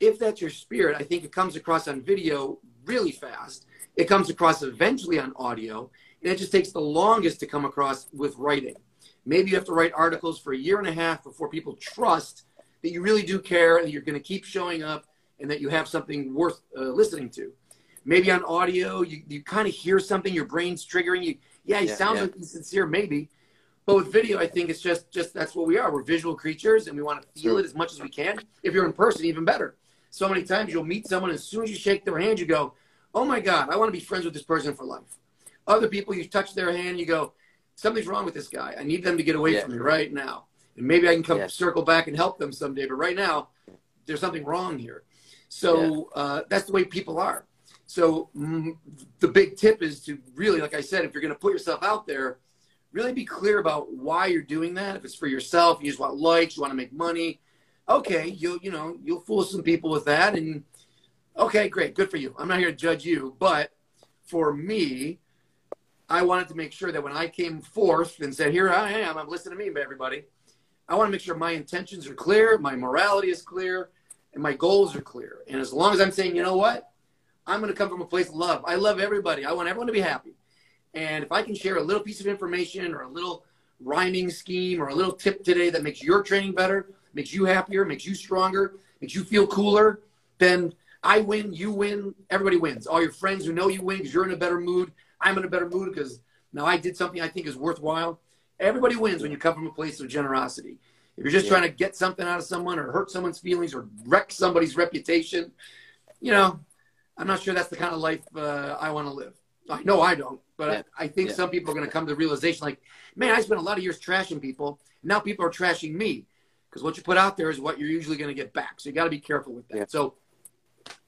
If that's your spirit, I think it comes across on video really fast. It comes across eventually on audio, and it just takes the longest to come across with writing. Maybe you have to write articles for a year and a half before people trust that you really do care and you're going to keep showing up and that you have something worth uh, listening to. Maybe on audio, you, you kind of hear something, your brain's triggering you. Yeah, he yeah, sounds yeah. like he's sincere, maybe. But with video, I think it's just just that's what we are. We're visual creatures, and we want to feel it as much as we can. If you're in person, even better so many times you'll meet someone, as soon as you shake their hand, you go, oh my God, I want to be friends with this person for life. Other people, you touch their hand, you go, something's wrong with this guy. I need them to get away yeah. from me right now. And maybe I can come circle back and help them someday. But right now, there's something wrong here. So uh, that's the way people are. So mm, the big tip is to really, like I said, if you're going to put yourself out there, really be clear about why you're doing that. If it's for yourself, you just want likes, you want to make money, okay, you'll you know you'll fool some people with that, and okay, great, good for you. I'm not here to judge you, but for me, I wanted to make sure that when I came forth and said, "Here I am," I'm listening to me, everybody. I want to make sure my intentions are clear, my morality is clear, and my goals are clear. And as long as I'm saying, you know what, I'm going to come from a place of love. I love everybody. I want everyone to be happy. And if I can share a little piece of information or a little rhyming scheme or a little tip today that makes your training better, makes you happier, makes you stronger, makes you feel cooler, then I win, you win, everybody wins. All your friends who know you win because you're in a better mood. I'm in a better mood because now I did something I think is worthwhile. Everybody wins when you come from a place of generosity. If you're just yeah. trying to get something out of someone or hurt someone's feelings or wreck somebody's reputation, you know, I'm not sure that's the kind of life uh, I want to live. I know I don't, but yeah. I, I, think yeah. some people are going to come to the realization like, man, I spent a lot of years trashing people. Now people are trashing me because what you put out there is what you're usually going to get back. So you got to be careful with that. Yeah. So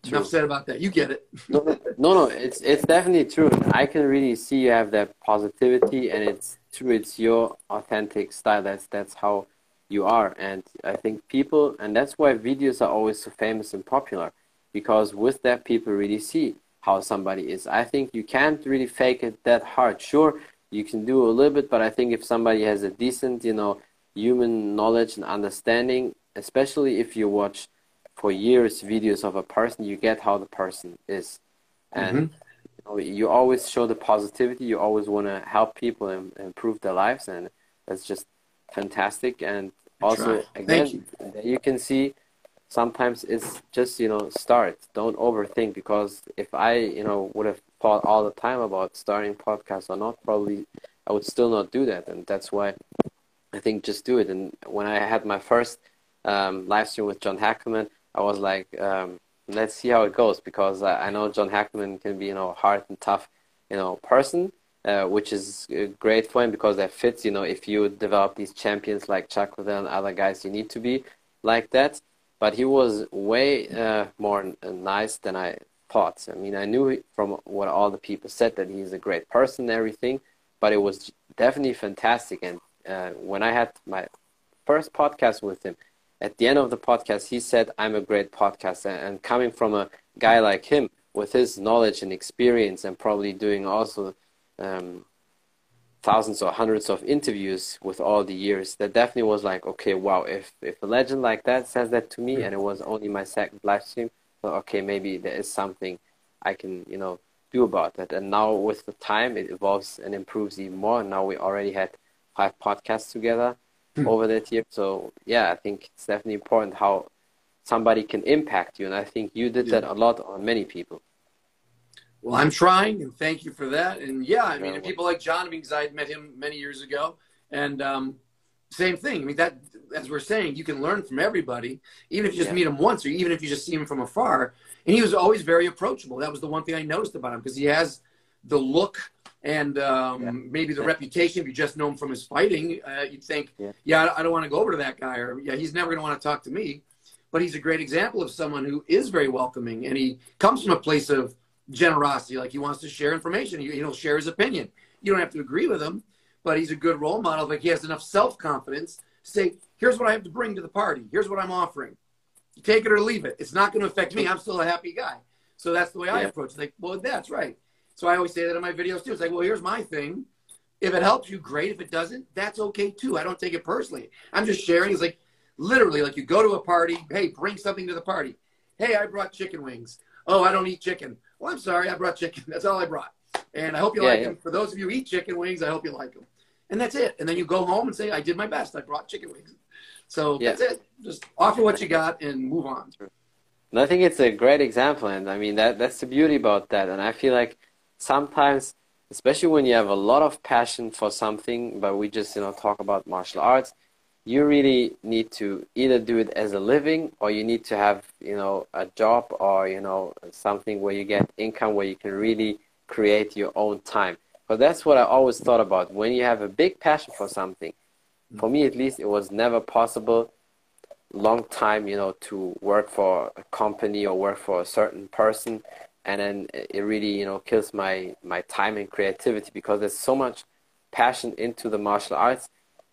true. enough said about that. You get it. no, no, no, it's it's definitely true. I can really see you have that positivity, and it's true. It's your authentic style. That's that's how you are, and I think people, and that's why videos are always so famous and popular, because with that people really see how somebody is. I think you can't really fake it that hard. Sure, you can do a little bit, but I think if somebody has a decent, you know human knowledge and understanding, especially if you watch for years videos of a person, you get how the person is. And mm-hmm. you, know, you, always show the positivity, you always want to help people and, and, improve their lives, and that's just fantastic. And also, again, you. you. can see sometimes it's just you know start. Don't overthink because if i you know would have thought all the time about starting podcasts or not probably i would still not do that. And that's why i think just do it. And when i had my first um, live stream with john hackleman i was like um, let's see how it goes because I, know john hackleman can be you know hard and tough you know person uh, which is great for him because that fits you know if you develop these champions like chuck and other guys you need to be like that but he was way uh, more nice than I thought. I mean, I knew from what all the people said that he's a great person and everything, but it was definitely fantastic. And uh, when I had my first podcast with him, at the end of the podcast, he said, I'm a great podcaster. And coming from a guy like him, with his knowledge and experience, and probably doing also um, thousands or hundreds of interviews with all the years that definitely was like okay wow if if a legend like that says that to me and it was only my second live stream well, okay maybe there is something i can you know do about that. And now with the time it evolves and improves even more. And now we already had five podcasts together hmm. over that year. So yeah i think it's definitely important how somebody can impact you. And i think you did yeah. that a lot on many people well, I'm trying, and thank you for that. And yeah, I mean, people like John, I mean, because I had met him many years ago, and um, same thing. I mean, that as we're saying, you can learn from everybody, even if you just yeah. meet him once, or even if you just see him from afar. And he was always very approachable. That was the one thing I noticed about him because he has the look and um, yeah. maybe the yeah. reputation. If you just know him from his fighting, uh, you'd think, yeah, yeah I don't want to go over to that guy, or yeah, he's never going to want to talk to me. But he's a great example of someone who is very welcoming, and he comes from a place of generosity. Like he wants to share information. He, will share his opinion. You don't have to agree with him, but he's a good role model. Like he has enough self confidence to say, "Here's what I have to bring to the party. Here's what I'm offering. You take it or leave it. It's not going to affect me. I'm still a happy guy." So that's the way I approach it. Like, well, that's right. So I always say that in my videos too. It's like, well, here's my thing. If it helps you, great. If it doesn't, that's okay too. I don't take it personally. I'm just sharing. It's like literally like you go to a party. Hey, bring something to the party. Hey, I brought chicken wings. Oh, I don't eat chicken. Well, I'm sorry, I brought chicken. That's all I brought. And I hope you yeah, like yeah. them. For those of you who eat chicken wings, I hope you like them. And that's it. And then you go home and say, I did my best. I brought chicken wings. So yeah. that's it. Just offer what you got and move on. And I think it's a great example. And I mean, that that's the beauty about that. And I feel like sometimes, especially when you have a lot of passion for something, but we just, you know, talk about martial arts, you really need to either do it as a living or you need to have you know a job or you know something where you get income where you can really create your own time. But that's what i always thought about. When you have a big passion for something for me at least it was never possible long time you know to work for a company or work for a certain person. And then it really you know kills my my time and creativity because there's so much passion into the martial arts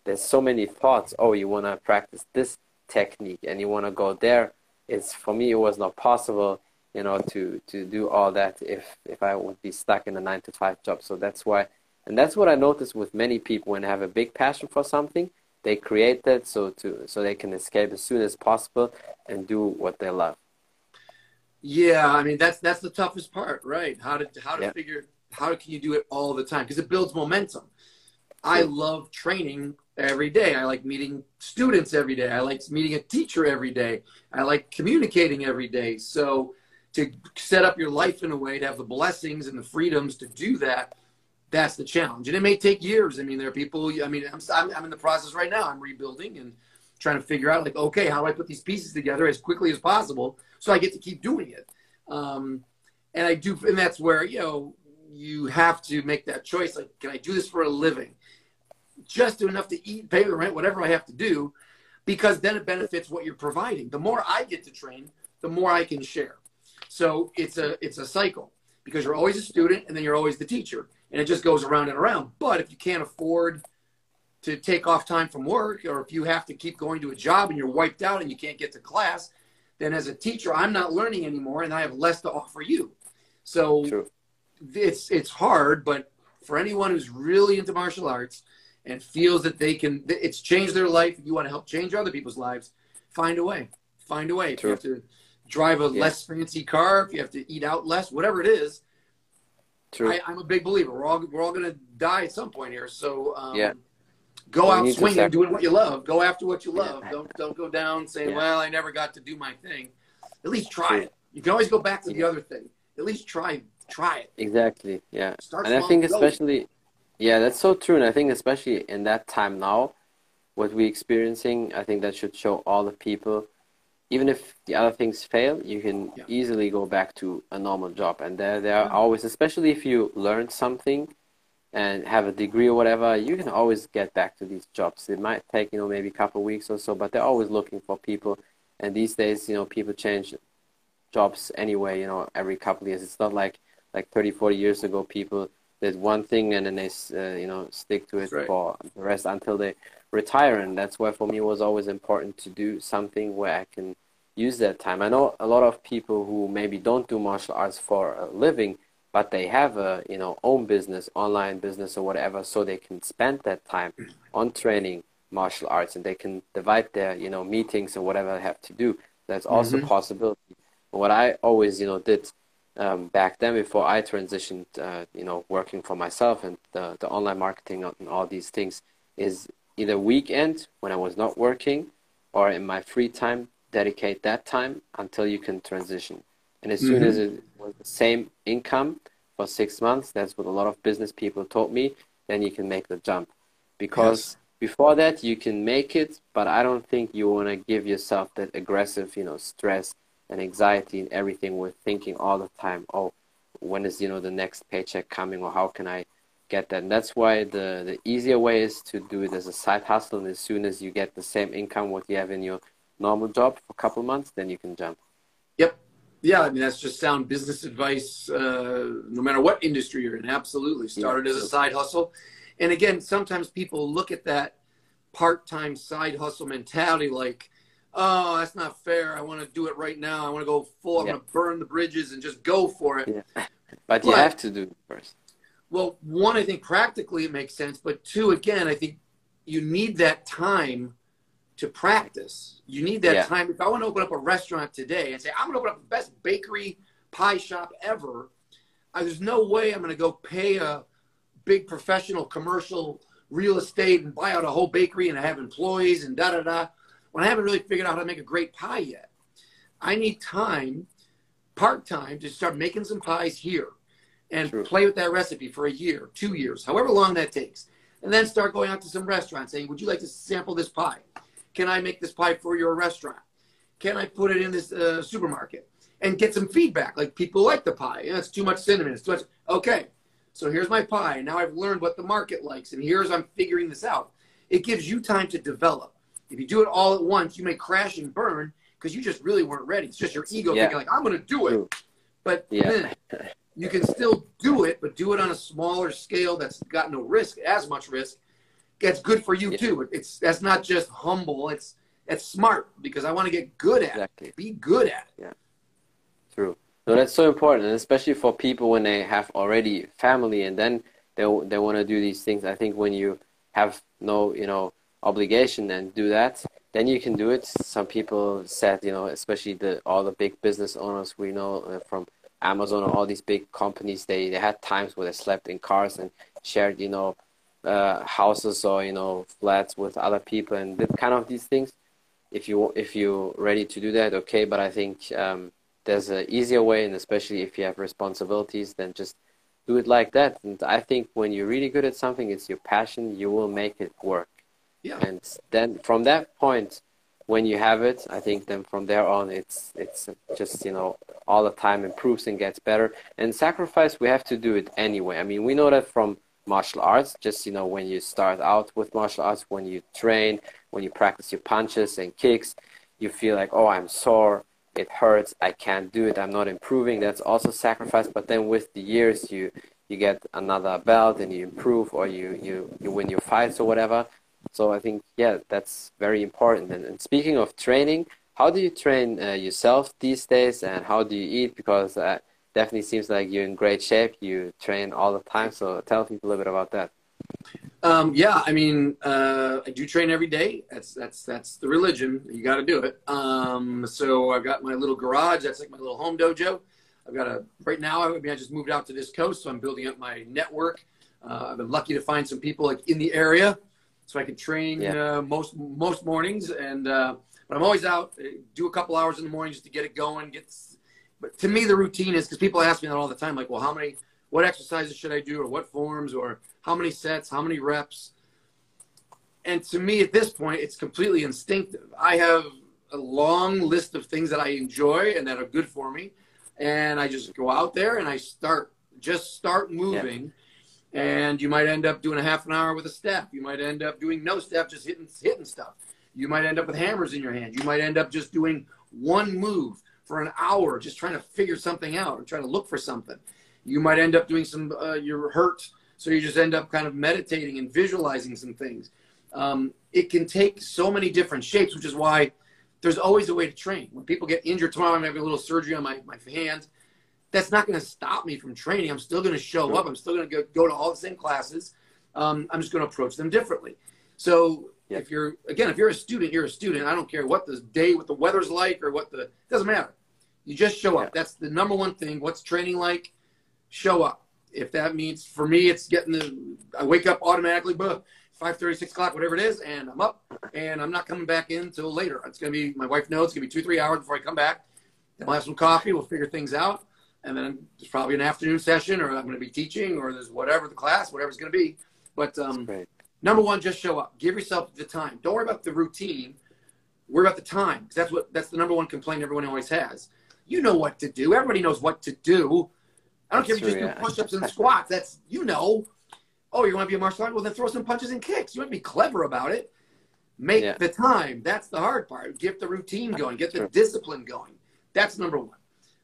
there's so many thoughts oh you want to practice this technique and you want to go there. It's for me it was not possible you know to to do all that if if i would be stuck in a nine to five job. So that's why and that's what i noticed with many people when they have a big passion for something they create that so to so they can escape as soon as possible and do what they love. Yeah i mean that's that's the toughest part right? How to how to yeah. figure how can you do it all the time? Because it builds momentum. I love training every day. I like meeting students every day. I like meeting a teacher every day. I like communicating every day. So to set up your life in a way to have the blessings and the freedoms to do that, that's the challenge. And it may take years. I mean, there are people, I mean, I'm, I'm, I'm in the process right now. I'm rebuilding and trying to figure out like, okay, how do I put these pieces together as quickly as possible so I get to keep doing it. Um, and I do, and that's where, you know, you have to make that choice. Like, can I do this for a living? Just do enough to eat, pay the rent, whatever I have to do, because then it benefits what you're providing. The more I get to train, the more I can share. So it's a it's a cycle because you're always a student and then you're always the teacher, and it just goes around and around. But if you can't afford to take off time from work, or if you have to keep going to a job and you're wiped out and you can't get to class, then as a teacher, I'm not learning anymore, and I have less to offer you. So True. it's it's hard, but for anyone who's really into martial arts, and feels that they can, it's changed their life. If you want to help change other people's lives, find a way. Find a way. If you have to drive a yeah. less fancy car, if you have to eat out less, whatever it is. True. I, am a big believer. We're all we're all going to die at some point here. So um, yeah. Go out swinging, doing what you love. Go after what you love. Yeah. Don't don't go down saying, yeah. "Well, I never got to do my thing." At least try it. You can always go back to the other thing. At least try try it. Exactly. Yeah. Start and I think especially, yeah, that's so true. And I think especially in that time now, what we're experiencing, I think that should show all the people. Even if the other things fail, you can yeah. easily go back to a normal job. And there, there are mm-hmm. always, especially if you learn something and have a degree or whatever, you can always get back to these jobs. It might take, you know, maybe a couple of weeks or so, but they're always looking for people. And these days, you know, people change jobs anyway, you know, every couple of years. It's not like like 30, 40 years ago, people did one thing and then they, uh, you know, stick to it right. for the rest until they retire. And that's why for me it was always important to do something where I can use that time. I know a lot of people who maybe don't do martial arts for a living, but they have a, you know, own business, online business or whatever, so they can spend that time on training martial arts and they can divide their, you know, meetings or whatever they have to do. That's also mm-hmm. possibility. What I always, you know, did um, back then before I transitioned, uh, you know, working for myself and the, the online marketing and all these things is either weekend when I was not working or in my free time, dedicate that time until you can transition. And as mm-hmm. soon as it was the same income for six months, that's what a lot of business people told me, then you can make the jump. Because yes. before that, you can make it, but I don't think you want to give yourself that aggressive, you know, stress and anxiety and everything we're thinking all the time oh when is you know the next paycheck coming or how can i get that? And that's why the the easier way is to do it as a side hustle. And as soon as you get the same income what you have in your normal job for a couple months then you can jump. Yep. Yeah i mean that's just sound business advice uh, no matter what industry you're in. Absolutely. Started yeah. as a side hustle. And again sometimes people look at that part-time side hustle mentality like oh, that's not fair. I want to do it right now. I want to go full. I'm yeah. going to burn the bridges and just go for it. Yeah. But, but you have to do it first. Well, one, I think practically it makes sense. But two, again, I think you need that time to practice. You need that yeah. time. If I want to open up a restaurant today and say, I'm going to open up the best bakery pie shop ever, I, there's no way I'm going to go pay a big professional commercial real estate and buy out a whole bakery and have employees and da da da when I haven't really figured out how to make a great pie yet. I need time, part time, to start making some pies here and play with that recipe for a year, two years, however long that takes. And then start going out to some restaurants saying, Would you like to sample this pie? Can I make this pie for your restaurant? Can I put it in this uh, supermarket? And get some feedback. Like people like the pie. Know, it's too much cinnamon. It's too much. Okay, so here's my pie. Now I've learned what the market likes, and here's I'm figuring this out. It gives you time to develop. If you do it all at once, you may crash and burn because you just really weren't ready. It's just your ego yeah. thinking like, I'm going to do it. But yeah. you can still do it, but do it on a smaller scale that's got no risk, as much risk. That's good for you yeah. too. It's that's not just humble. It's it's smart because I want to get good at exactly. it. Be good at it. Yeah. True. No, that's so important, and especially for people when they have already family and then they they want to do these things. I think when you have no, you know, obligation and do that, then you can do it. Some people said, you know, especially the all the big business owners we know uh, from Amazon or all these big companies, they, they had times where they slept in cars and shared, you know, uh, houses or you know flats with other people and kind of these things. If you if you're ready to do that, okay. But I think um, there's an easier way, and especially if you have responsibilities, then just do it like that. And I think when you're really good at something, it's your passion. You will make it work. Yeah. And then from that point, when you have it, I think then from there on, it's it's just you know all the time improves and gets better. And sacrifice, we have to do it anyway. I mean, we know that from martial arts. Just you know, when you start out with martial arts, when you train, when you practice your punches and kicks, you feel like, oh, I'm sore. It hurts. I can't do it. I'm not improving. That's also sacrifice. But then with the years, you you get another belt and you improve, or you you you win your fights or whatever so I think, yeah, that's very important. And, and speaking of training, how do you train uh, yourself these days and how do you eat? Because uh, definitely seems like you're in great shape. You train all the time. So tell people a little bit about that. Um, yeah, I mean, uh, I do train every day. That's that's that's the religion. You got to do it. Um, so I've got my little garage. That's like my little home dojo. I've got a right now. I mean, I just moved out to this coast, so I'm building up my network. Uh, I've been lucky to find some people like in the area so I can train Yeah. uh, most most mornings. And uh, but I'm always out, uh, do a couple hours in the morning just to get it going. Get, but to me, the routine is because people ask me that all the time, like, well, how many, what exercises should I do, or what forms, or how many sets, how many reps. And to me, at this point, it's completely instinctive. I have a long list of things that I enjoy and that are good for me, and I just go out there and I start just start moving. And you might end up doing a half an hour with a step. You might end up doing no step, just hitting hitting stuff. You might end up with hammers in your hand. You might end up just doing one move for an hour, just trying to figure something out or trying to look for something. You might end up doing some. Uh, you're hurt, so you just end up kind of meditating and visualizing some things. Um, it can take so many different shapes, which is why there's always a way to train. When people get injured tomorrow, I'm having a little surgery on my, my hand. That's not going to stop me from training. I'm still going to show up. I'm still going to go, to all the same classes. Um, I'm just going to approach them differently. So Yeah. if you're, again, if you're a student, you're a student. I don't care what the day, what the weather's like or what the, it doesn't matter. You just show Yeah. up. That's the number one thing. What's training like? Show up. If that means, for me, it's getting the, I wake up automatically, but five thirty, six o'clock, whatever it is, and I'm up, and I'm not coming back in until later. It's gonna be my wife knows it's gonna be two, three hours before I come back. Then we'll have some coffee, we'll figure things out, and then there's probably an afternoon session, or I'm gonna be teaching, or there's whatever the class, whatever it's gonna be. But um, number one, just show up. Give yourself the time. Don't worry about the routine. Worry about the time, because that's what that's the number one complaint everyone always has. You know what to do. Everybody knows what to do. I don't That's care if you just do push-ups and squats. That's you know. Oh, you want to be a martial artist? Well, then throw some punches and kicks. You want to be clever about it. Make Yeah. the time. That's the hard part. Get the routine going. Get the discipline going. That's number one.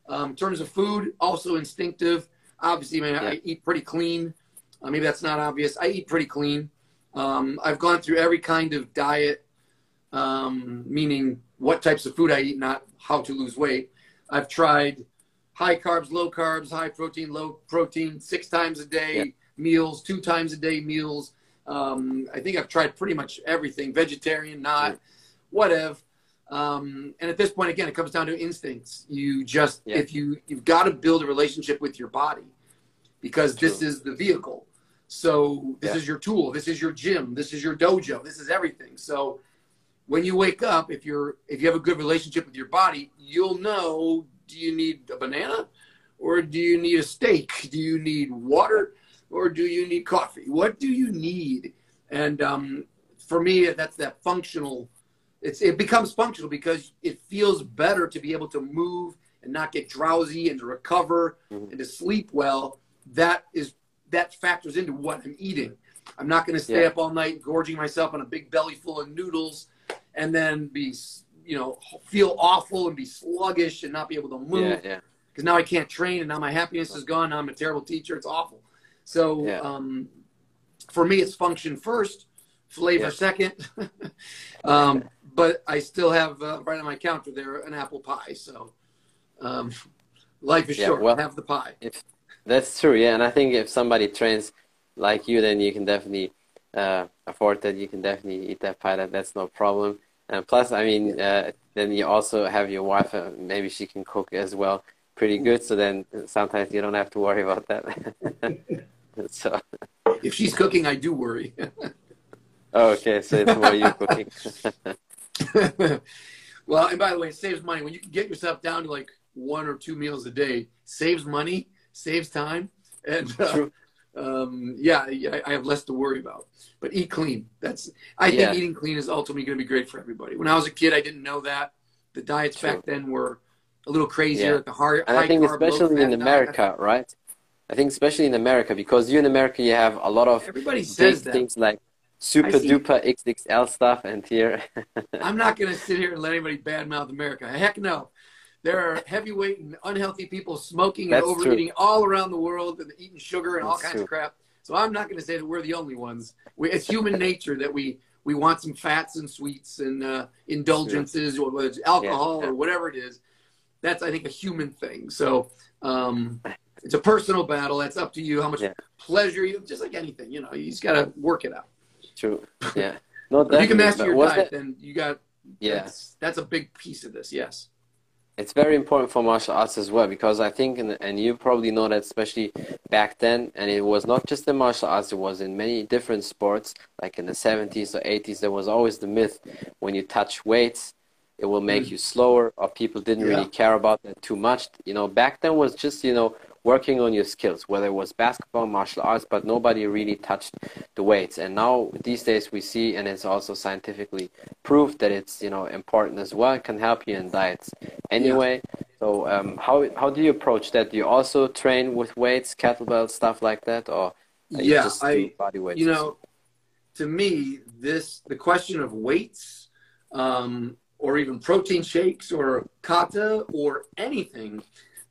Um, in terms of food, also instinctive. Obviously, man, I Yeah. eat pretty clean. Uh, maybe that's not obvious. I eat pretty clean. Um, I've gone through every kind of diet, um, meaning what types of food I eat, not how to lose weight. I've tried high carbs, low carbs, high protein, low protein, six times a day Yeah. meals, two times a day meals. Um, I think I've tried pretty much everything, vegetarian, not, Sure. whatever. Um, and at this point, again, it comes down to instincts. You just, Yeah. if you, you've got to build a relationship with your body because this is the vehicle. So this Yeah. is your tool. This is your gym. This is your dojo. This is everything. So when you wake up, if you're, if you have a good relationship with your body, you'll know, do you need a banana or do you need a steak? Do you need water or do you need coffee? What do you need? And um, for me, that's that functional. It's it becomes functional because it feels better to be able to move and not get drowsy and to recover Mhm. and to sleep well. That is that factors into what I'm eating. I'm not going to stay Yeah. up all night gorging myself on a big belly full of noodles and then be you know feel awful and be sluggish and not be able to move Yeah, yeah. because now I can't train and now my happiness is gone. Now I'm a terrible teacher. It's awful. So Yeah. um, for me, it's function first, flavor Yeah. second. um, but I still have uh, right on my counter there an apple pie. So um, life is Yeah, short. well- have the pie. That's true, yeah. And I think if somebody trains like you, then you can definitely uh, afford that. You can definitely eat that pie. That that's no problem. And plus, I mean, uh, then you also have your wife. Uh, maybe she can cook as well, pretty good. So then sometimes you don't have to worry about that. so If she's cooking, I do worry. okay, so it's more you cooking. well, and by the way, it saves money when you can get yourself down to like one or two meals a day. Saves money, saves time, and uh, um, yeah, I, I have less to worry about. But eat clean. That's I Yeah. think eating clean is ultimately going to be great for everybody. When I was a kid, I didn't know that the diets True. back then were a little crazier. Yeah. The hard, And I think carb, especially in fat diet. America, right? I think especially in America because you in America you have a lot of Everybody says that. things like super duper XXL stuff, and here. I'm not going to sit here and let anybody badmouth America. Heck no. There are heavyweight and unhealthy people smoking and That's true. overeating all around the world and eating sugar and all kinds true. of crap. So I'm not going to say that we're the only ones. We, it's human nature that we, we want some fats and sweets and uh, indulgences, or whether it's alcohol Yeah. or whatever it is. That's, I think, a human thing. So um, it's a personal battle. That's up to you how much Yeah. pleasure you, just like anything, you know, you just got to work it out. True. Yeah. No, If you can master your diet, that- then you got Yeah. that's, that's a big piece of this. Yes. it's very important for martial arts as well because I think, and, and you probably know that, especially back then, and it was not just in martial arts, it was in many different sports, like in the 70s or 80s, there was always the myth when you touch weights, it will make mm. you slower, or people didn't yeah. really care about that too much. You know, back then was just, you know, working on your skills, whether it was basketball, martial arts, but nobody really touched the weights. And now these days we see, and it's also scientifically proved that it's you know important as well. It can help you in diets anyway. Yeah. So um, how how do you approach that? Do you also train with weights, kettlebell stuff like that, or yeah, I body weights? You know, to me, this the question of weights. Um, or even protein shakes or kata or anything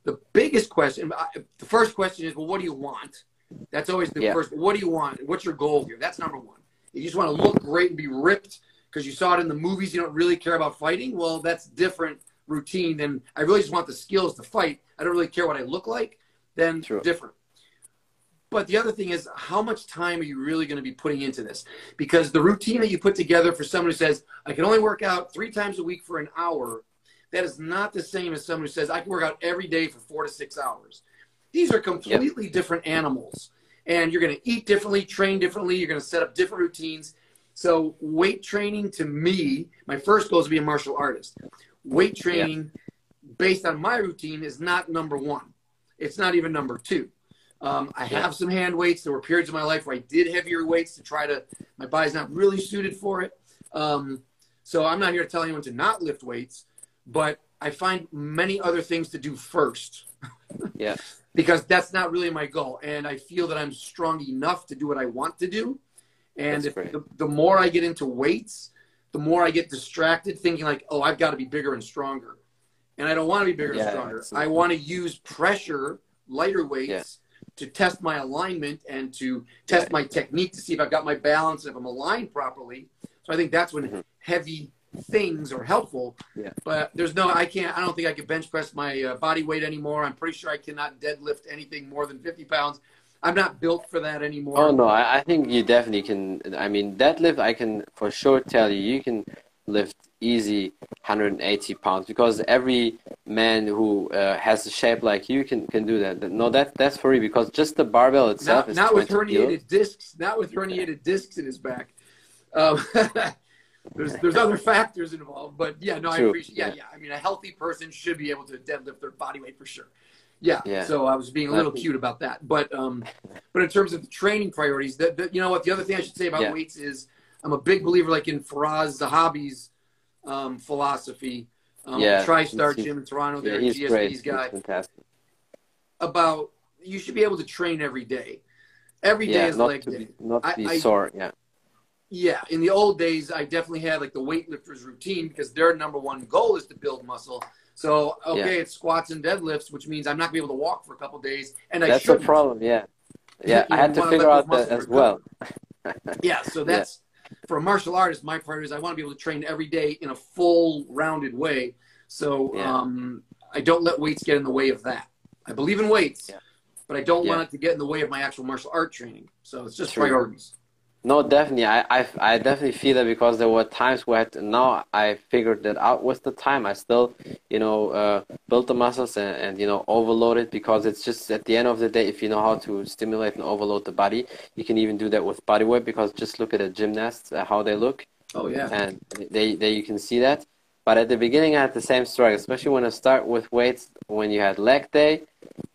the biggest question, the first question is, well, what do you want? That's always the yeah. first. What do you want? What's your goal here? That's number one. You just want to look great and be ripped because you saw it in the movies. You don't really care about fighting. Well, that's different routine than I really just want the skills to fight. I don't really care what I look like. Then True. different. But the other thing is, how much time are you really going to be putting into this? Because the routine that you put together for someone who says, I can only work out three times a week for an hour that is not the same as someone who says, I can work out every day for four to six hours. These are completely yep. different animals. And you're going to eat differently, train differently, you're going to set up different routines. So, weight training to me, my first goal is to be a martial artist. Weight training based on my routine is not number one, it's not even number two. Um, I have some hand weights. There were periods of my life where I did heavier weights to try to, my body's not really suited for it. Um, so I'm not here to tell anyone to not lift weights but I find many other things to do first. yeah. because that's not really my goal. And I feel that I'm strong enough to do what I want to do. And if the, the more I get into weights, the more I get distracted thinking like, oh, I've got to be bigger and stronger. And I don't want to be bigger yeah, and stronger. Absolutely. I want to use pressure, lighter weights, yeah. to test my alignment and to test yeah. my technique to see if I've got my balance, if I'm aligned properly. So I think that's when mm-hmm. heavy things are helpful. Yeah. But there's no, I can't, I don't think I can bench press my uh, body weight anymore. I'm pretty sure I cannot deadlift anything more than 50 pounds. I'm not built for that anymore. Oh no, I, I think you definitely can. I mean, deadlift, I can for sure tell you, you can lift easy 180 pounds because every man who uh, has a shape like you can can do that. No, that that's for you because just the barbell itself not, is not with herniated discs, not with herniated discs in his back. Um, there's there's other factors involved, but yeah, no, True. I appreciate. Yeah, yeah, yeah, I mean, a healthy person should be able to deadlift their body weight for sure. Yeah. yeah. So I was being a little cute about that, but um, but in terms of the training priorities, that, you know what, the other thing I should say about yeah. weights is I'm a big believer, like in Firas Zahabi's um, philosophy. Um, yeah. TriStar Gym in Toronto, there, yeah, GSP's great. guy. fantastic. About you should be able to train every day. Every day yeah, is leg day. Be, not to be I, sore. Yeah. Yeah, in the old days, I definitely had like the weightlifters routine because their number one goal is to build muscle. So okay, yeah. it's squats and deadlifts, which means I'm not gonna be able to walk for a couple days, and I that's a problem. Yeah, yeah, I had to figure out that as well. yeah, so that's yeah. for a martial artist. My priority is I want to be able to train every day in a full rounded way. So yeah. um, I don't let weights get in the way of that. I believe in weights, but I don't want it to get in the way of my actual martial art training. So it's just True. priorities. No, definitely. I, I, I definitely feel that because there were times where to, now I figured that out with the time. I still, you know, uh, built the muscles and, and, you know, overload it because it's just at the end of the day, if you know how to stimulate and overload the body, you can even do that with body weight because just look at the gymnasts, uh, how they look. Oh, yeah. And they, they, you can see that. But at the beginning, I had the same struggle, especially when I start with weights. When you had leg day,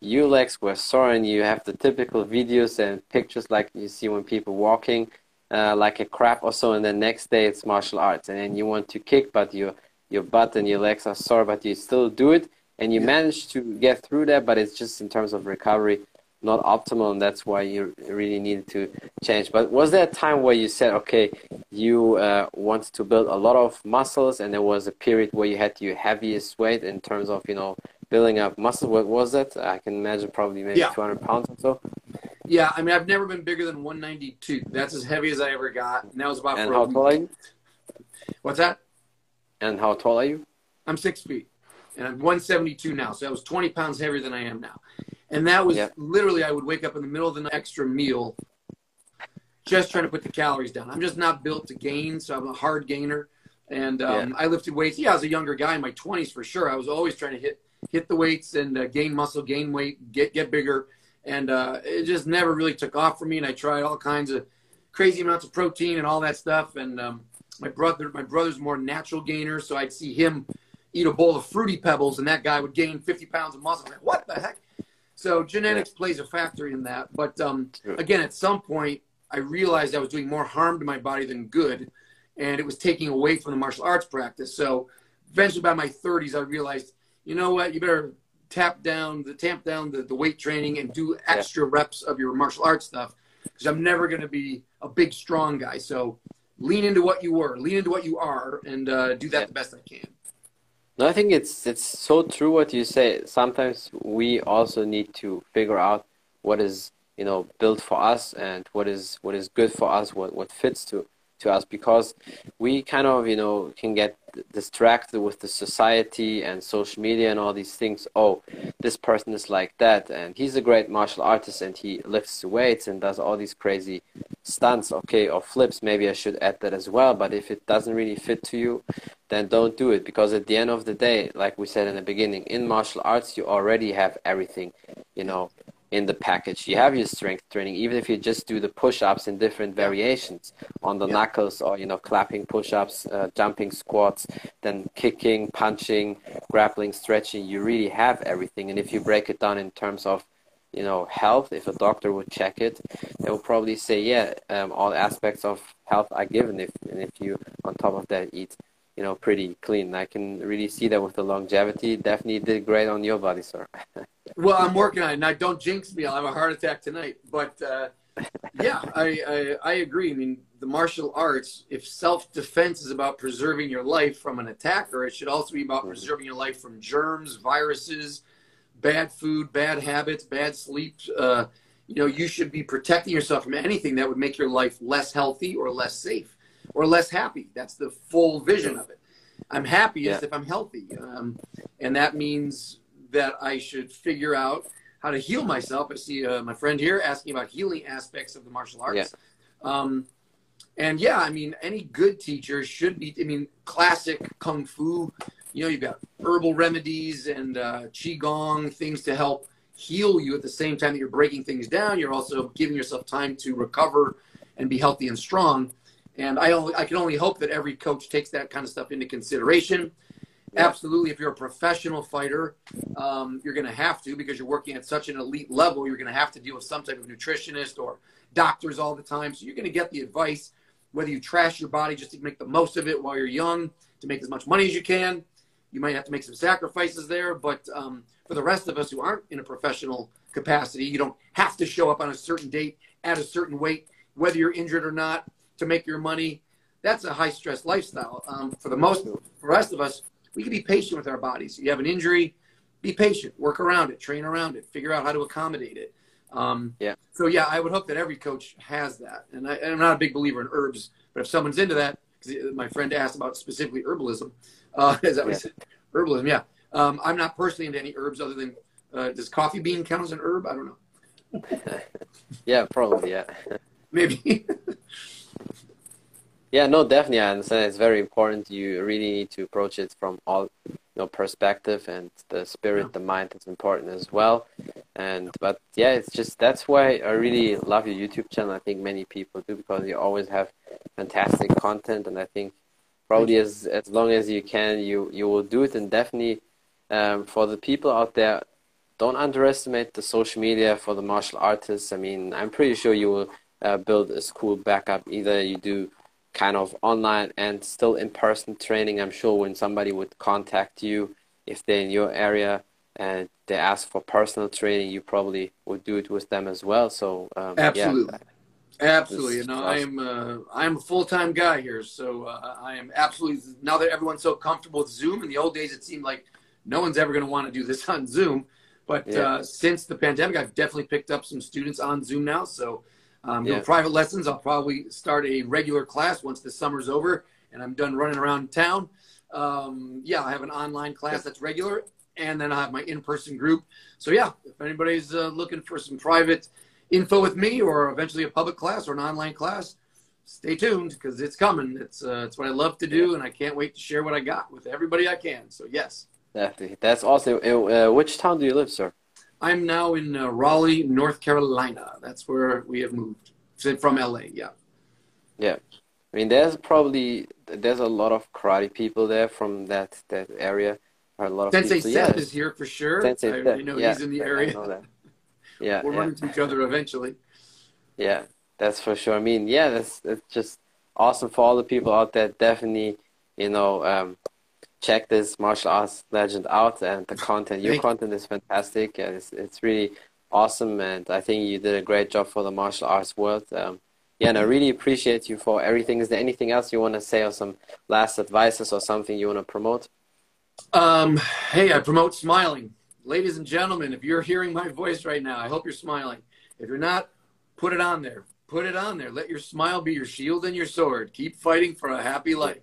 your legs were sore, and you have the typical videos and pictures like you see when people walking uh, like a crap or so, and the next day it's martial arts, and then you want to kick, but your your butt and your legs are sore, but you still do it, and you yeah. manage to get through that, but it's just in terms of recovery not optimal, and that's why you really needed to change. But was there a time where you said, okay, you uh, wanted to build a lot of muscles, and there was a period where you had your heaviest weight in terms of you know building up muscle? What was that? I can imagine probably maybe yeah. 200 pounds or so. Yeah, I mean, I've never been bigger than 192. That's as heavy as I ever got. And that was about. And how tall are you? What's that? And how tall are you? I'm six feet, and I'm 172 now. So that was 20 pounds heavier than I am now. And that was yep. literally, I would wake up in the middle of the night, extra meal, just trying to put the calories down. I'm just not built to gain, so I'm a hard gainer. And um, Yeah. I lifted weights. Yeah, I was a younger guy in my 20s for sure. I was always trying to hit hit the weights and uh, gain muscle, gain weight, get get bigger. And uh, it just never really took off for me. And I tried all kinds of crazy amounts of protein and all that stuff. And um, my brother, my brother's more natural gainer, so I'd see him eat a bowl of fruity pebbles, and that guy would gain 50 pounds of muscle. I'm like, what the heck? So genetics plays a factor in that. But um, again, at some point, I realized I was doing more harm to my body than good, and it was taking away from the martial arts practice. So eventually, by my 30s, I realized, you know what, you better tap down the tamp down the, the weight training and do extra reps of your martial arts stuff because I'm never going to be a big strong guy. So lean into what you were, lean into what you are, and uh, do that Yeah. the best I can. No, I think it's it's so true what you say. Sometimes we also need to figure out what is, you know, built for us and what is what is good for us, what what fits to to us because we kind of, you know, can get distracted with the society and social media and all these things. Oh, this person is like that and he's a great martial artist and he lifts weights and does all these crazy stunts, okay, or flips. Maybe I should add that as well, but if it doesn't really fit to you, then don't do it because at the end of the day like we said in the beginning in martial arts you already have everything you know in the package. You have your strength training even if you just do the push-ups in different variations. On the Yeah. knuckles or you know clapping push-ups uh, jumping squats then kicking punching grappling stretching you really have everything. And if you break it down in terms of you know health if a doctor would check it they will probably say yeah um, all aspects of health are given if and if you on top of that eat you know, pretty clean. I can really see that with the longevity. Definitely did great on your body, sir. Well, I'm working on it. Now, don't jinx me. I'll have a heart attack tonight. But uh, yeah, I, I, I agree. I mean, the martial arts, if self defense is about preserving your life from an attacker, it should also be about preserving your life from germs, viruses, bad food, bad habits, bad sleep. Uh, you know, you should be protecting yourself from anything that would make your life less healthy or less safe or less happy. That's the full vision of it. I'm happiest Yeah. if I'm healthy. Um, and that means that I should figure out how to heal myself. I see uh, my friend here asking about healing aspects of the martial arts. Yeah. Um, and yeah, I mean, any good teacher should be, I mean, classic kung fu, you know, you've got herbal remedies and uh, qigong, things to help heal you at the same time that you're breaking things down. You're also giving yourself time to recover and be healthy and strong. And I only, I can only hope that every coach takes that kind of stuff into consideration. Yeah. Absolutely, if you're a professional fighter, um, you're going to have to because you're working at such an elite level. You're going to have to deal with some type of nutritionist or doctors all the time. So you're going to get the advice whether you trash your body just to make the most of it while you're young to make as much money as you can. You might have to make some sacrifices there, but um, for the rest of us who aren't in a professional capacity, you don't have to show up on a certain date at a certain weight, whether you're injured or not, to make your money. That's a high stress lifestyle. Um, for the most, for the rest of us, we can be patient with our bodies. You have an injury, be patient, work around it, train around it, figure out how to accommodate it. Um, Yeah. So yeah, I would hope that every coach has that. And, I, I'm not a big believer in herbs, but if someone's into that, because my friend asked about specifically herbalism, uh, is that what Yeah. said? Herbalism, yeah. Um, I'm not personally into any herbs other than uh, does coffee bean count as an herb? I don't know. Yeah, probably, yeah. Maybe. Yeah, no, definitely. I understand. It's very important. You really need to approach it from all, you know, perspective and the spirit, the mind is important as well. And but yeah, it's just that's why I really love your YouTube channel. I think many people do because you always have fantastic content, and I think probably as as long as you can, you you will do it. And definitely, um, for the people out there, don't underestimate the social media for the martial artists. I mean, I'm pretty sure you will uh, build a school backup. Either you do kind of online and still in person training. I'm sure when somebody would contact you, if they're in your area and they ask for personal training, you probably would do it with them as well. So um, Absolutely. yeah, Absolutely, and is I am uh, I'm a full time guy here, so uh, I am absolutely now that everyone's so comfortable with Zoom. In the old days, it seemed like no one's ever going to want to do this on Zoom, but Yeah. uh, since the pandemic, I've definitely picked up some students on Zoom now. So um, Yeah. doing private lessons. I'll probably start a regular class once the summer's over and I'm done running around town. Um, yeah, I have an online class that's regular, and then I have my in person group. So yeah, if anybody's uh, looking for some private info with me or eventually a public class or an online class, stay tuned because it's coming. It's uh, it's what I love to do, and I can't wait to share what I got with everybody I can. So yes. That's awesome. Uh, which town do you live, sir? I'm now in uh, Raleigh, North Carolina. That's where we have moved from LA. Yeah. Yeah, I mean, there's probably there's a lot of karate people there from that that area. a lot of Sensei people. Seth yeah. is here for sure. Sensei I, Seth. You know, yeah, he's in the area. yeah, we'll yeah. run into each other eventually. Yeah, that's for sure. I mean, yeah, that's that's just awesome for all the people out there. Definitely, you know, um, check this martial arts legend out and the content. Your content is fantastic. And it's it's really awesome, and I think you did a great job for the martial arts world. Um, yeah, and I really appreciate you for everything. Is there anything else you want to say, or some last advices, or something you want to promote? Um, hey, I promote smiling, ladies and gentlemen. If you're hearing my voice right now, I hope you're smiling. If you're not, put it on there put it on there. Let your smile be your shield and your sword. Keep fighting for a happy life.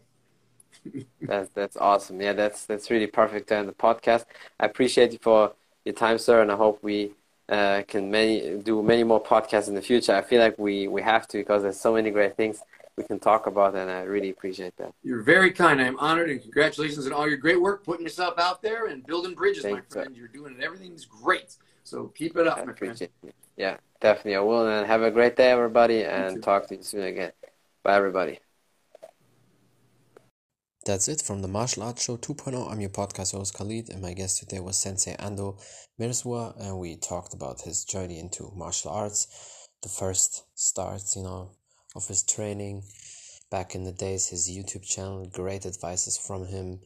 That's that's awesome. Yeah, that's that's really perfect to end the podcast. I appreciate you for your time, sir, and I hope we uh, can many do many more podcasts in the future. I feel like we we have to because there's so many great things we can talk about, and I really appreciate that. You're very kind. I'm honored, and congratulations on all your great work, putting yourself out there and building bridges, Thanks, my friend. Sir. You're doing it. Everything's great. So keep it up, I my friend. Yeah, definitely. I will. And have a great day, everybody, and talk to you soon again. Bye, everybody. That's it from the Martial Arts Show 2.0. I'm your podcast host Khalid, and my guest today was Sensei Ando Mierzwa, and we talked about his journey into martial arts, the first starts, you know, of his training back in the days, his YouTube channel, great advices from him,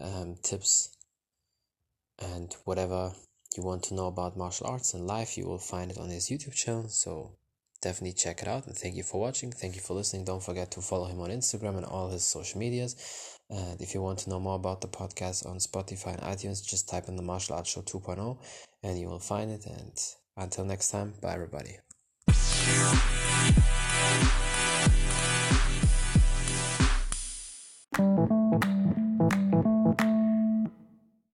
um, tips, and whatever you want to know about martial arts and life, you will find it on his YouTube channel. So definitely check it out. And thank you for watching. Thank you for listening. Don't forget to follow him on Instagram and all his social medias. And if you want to know more about the podcast on Spotify and iTunes, just type in the Martial Arts Show 2.0 and you will find it. And until next time, bye everybody.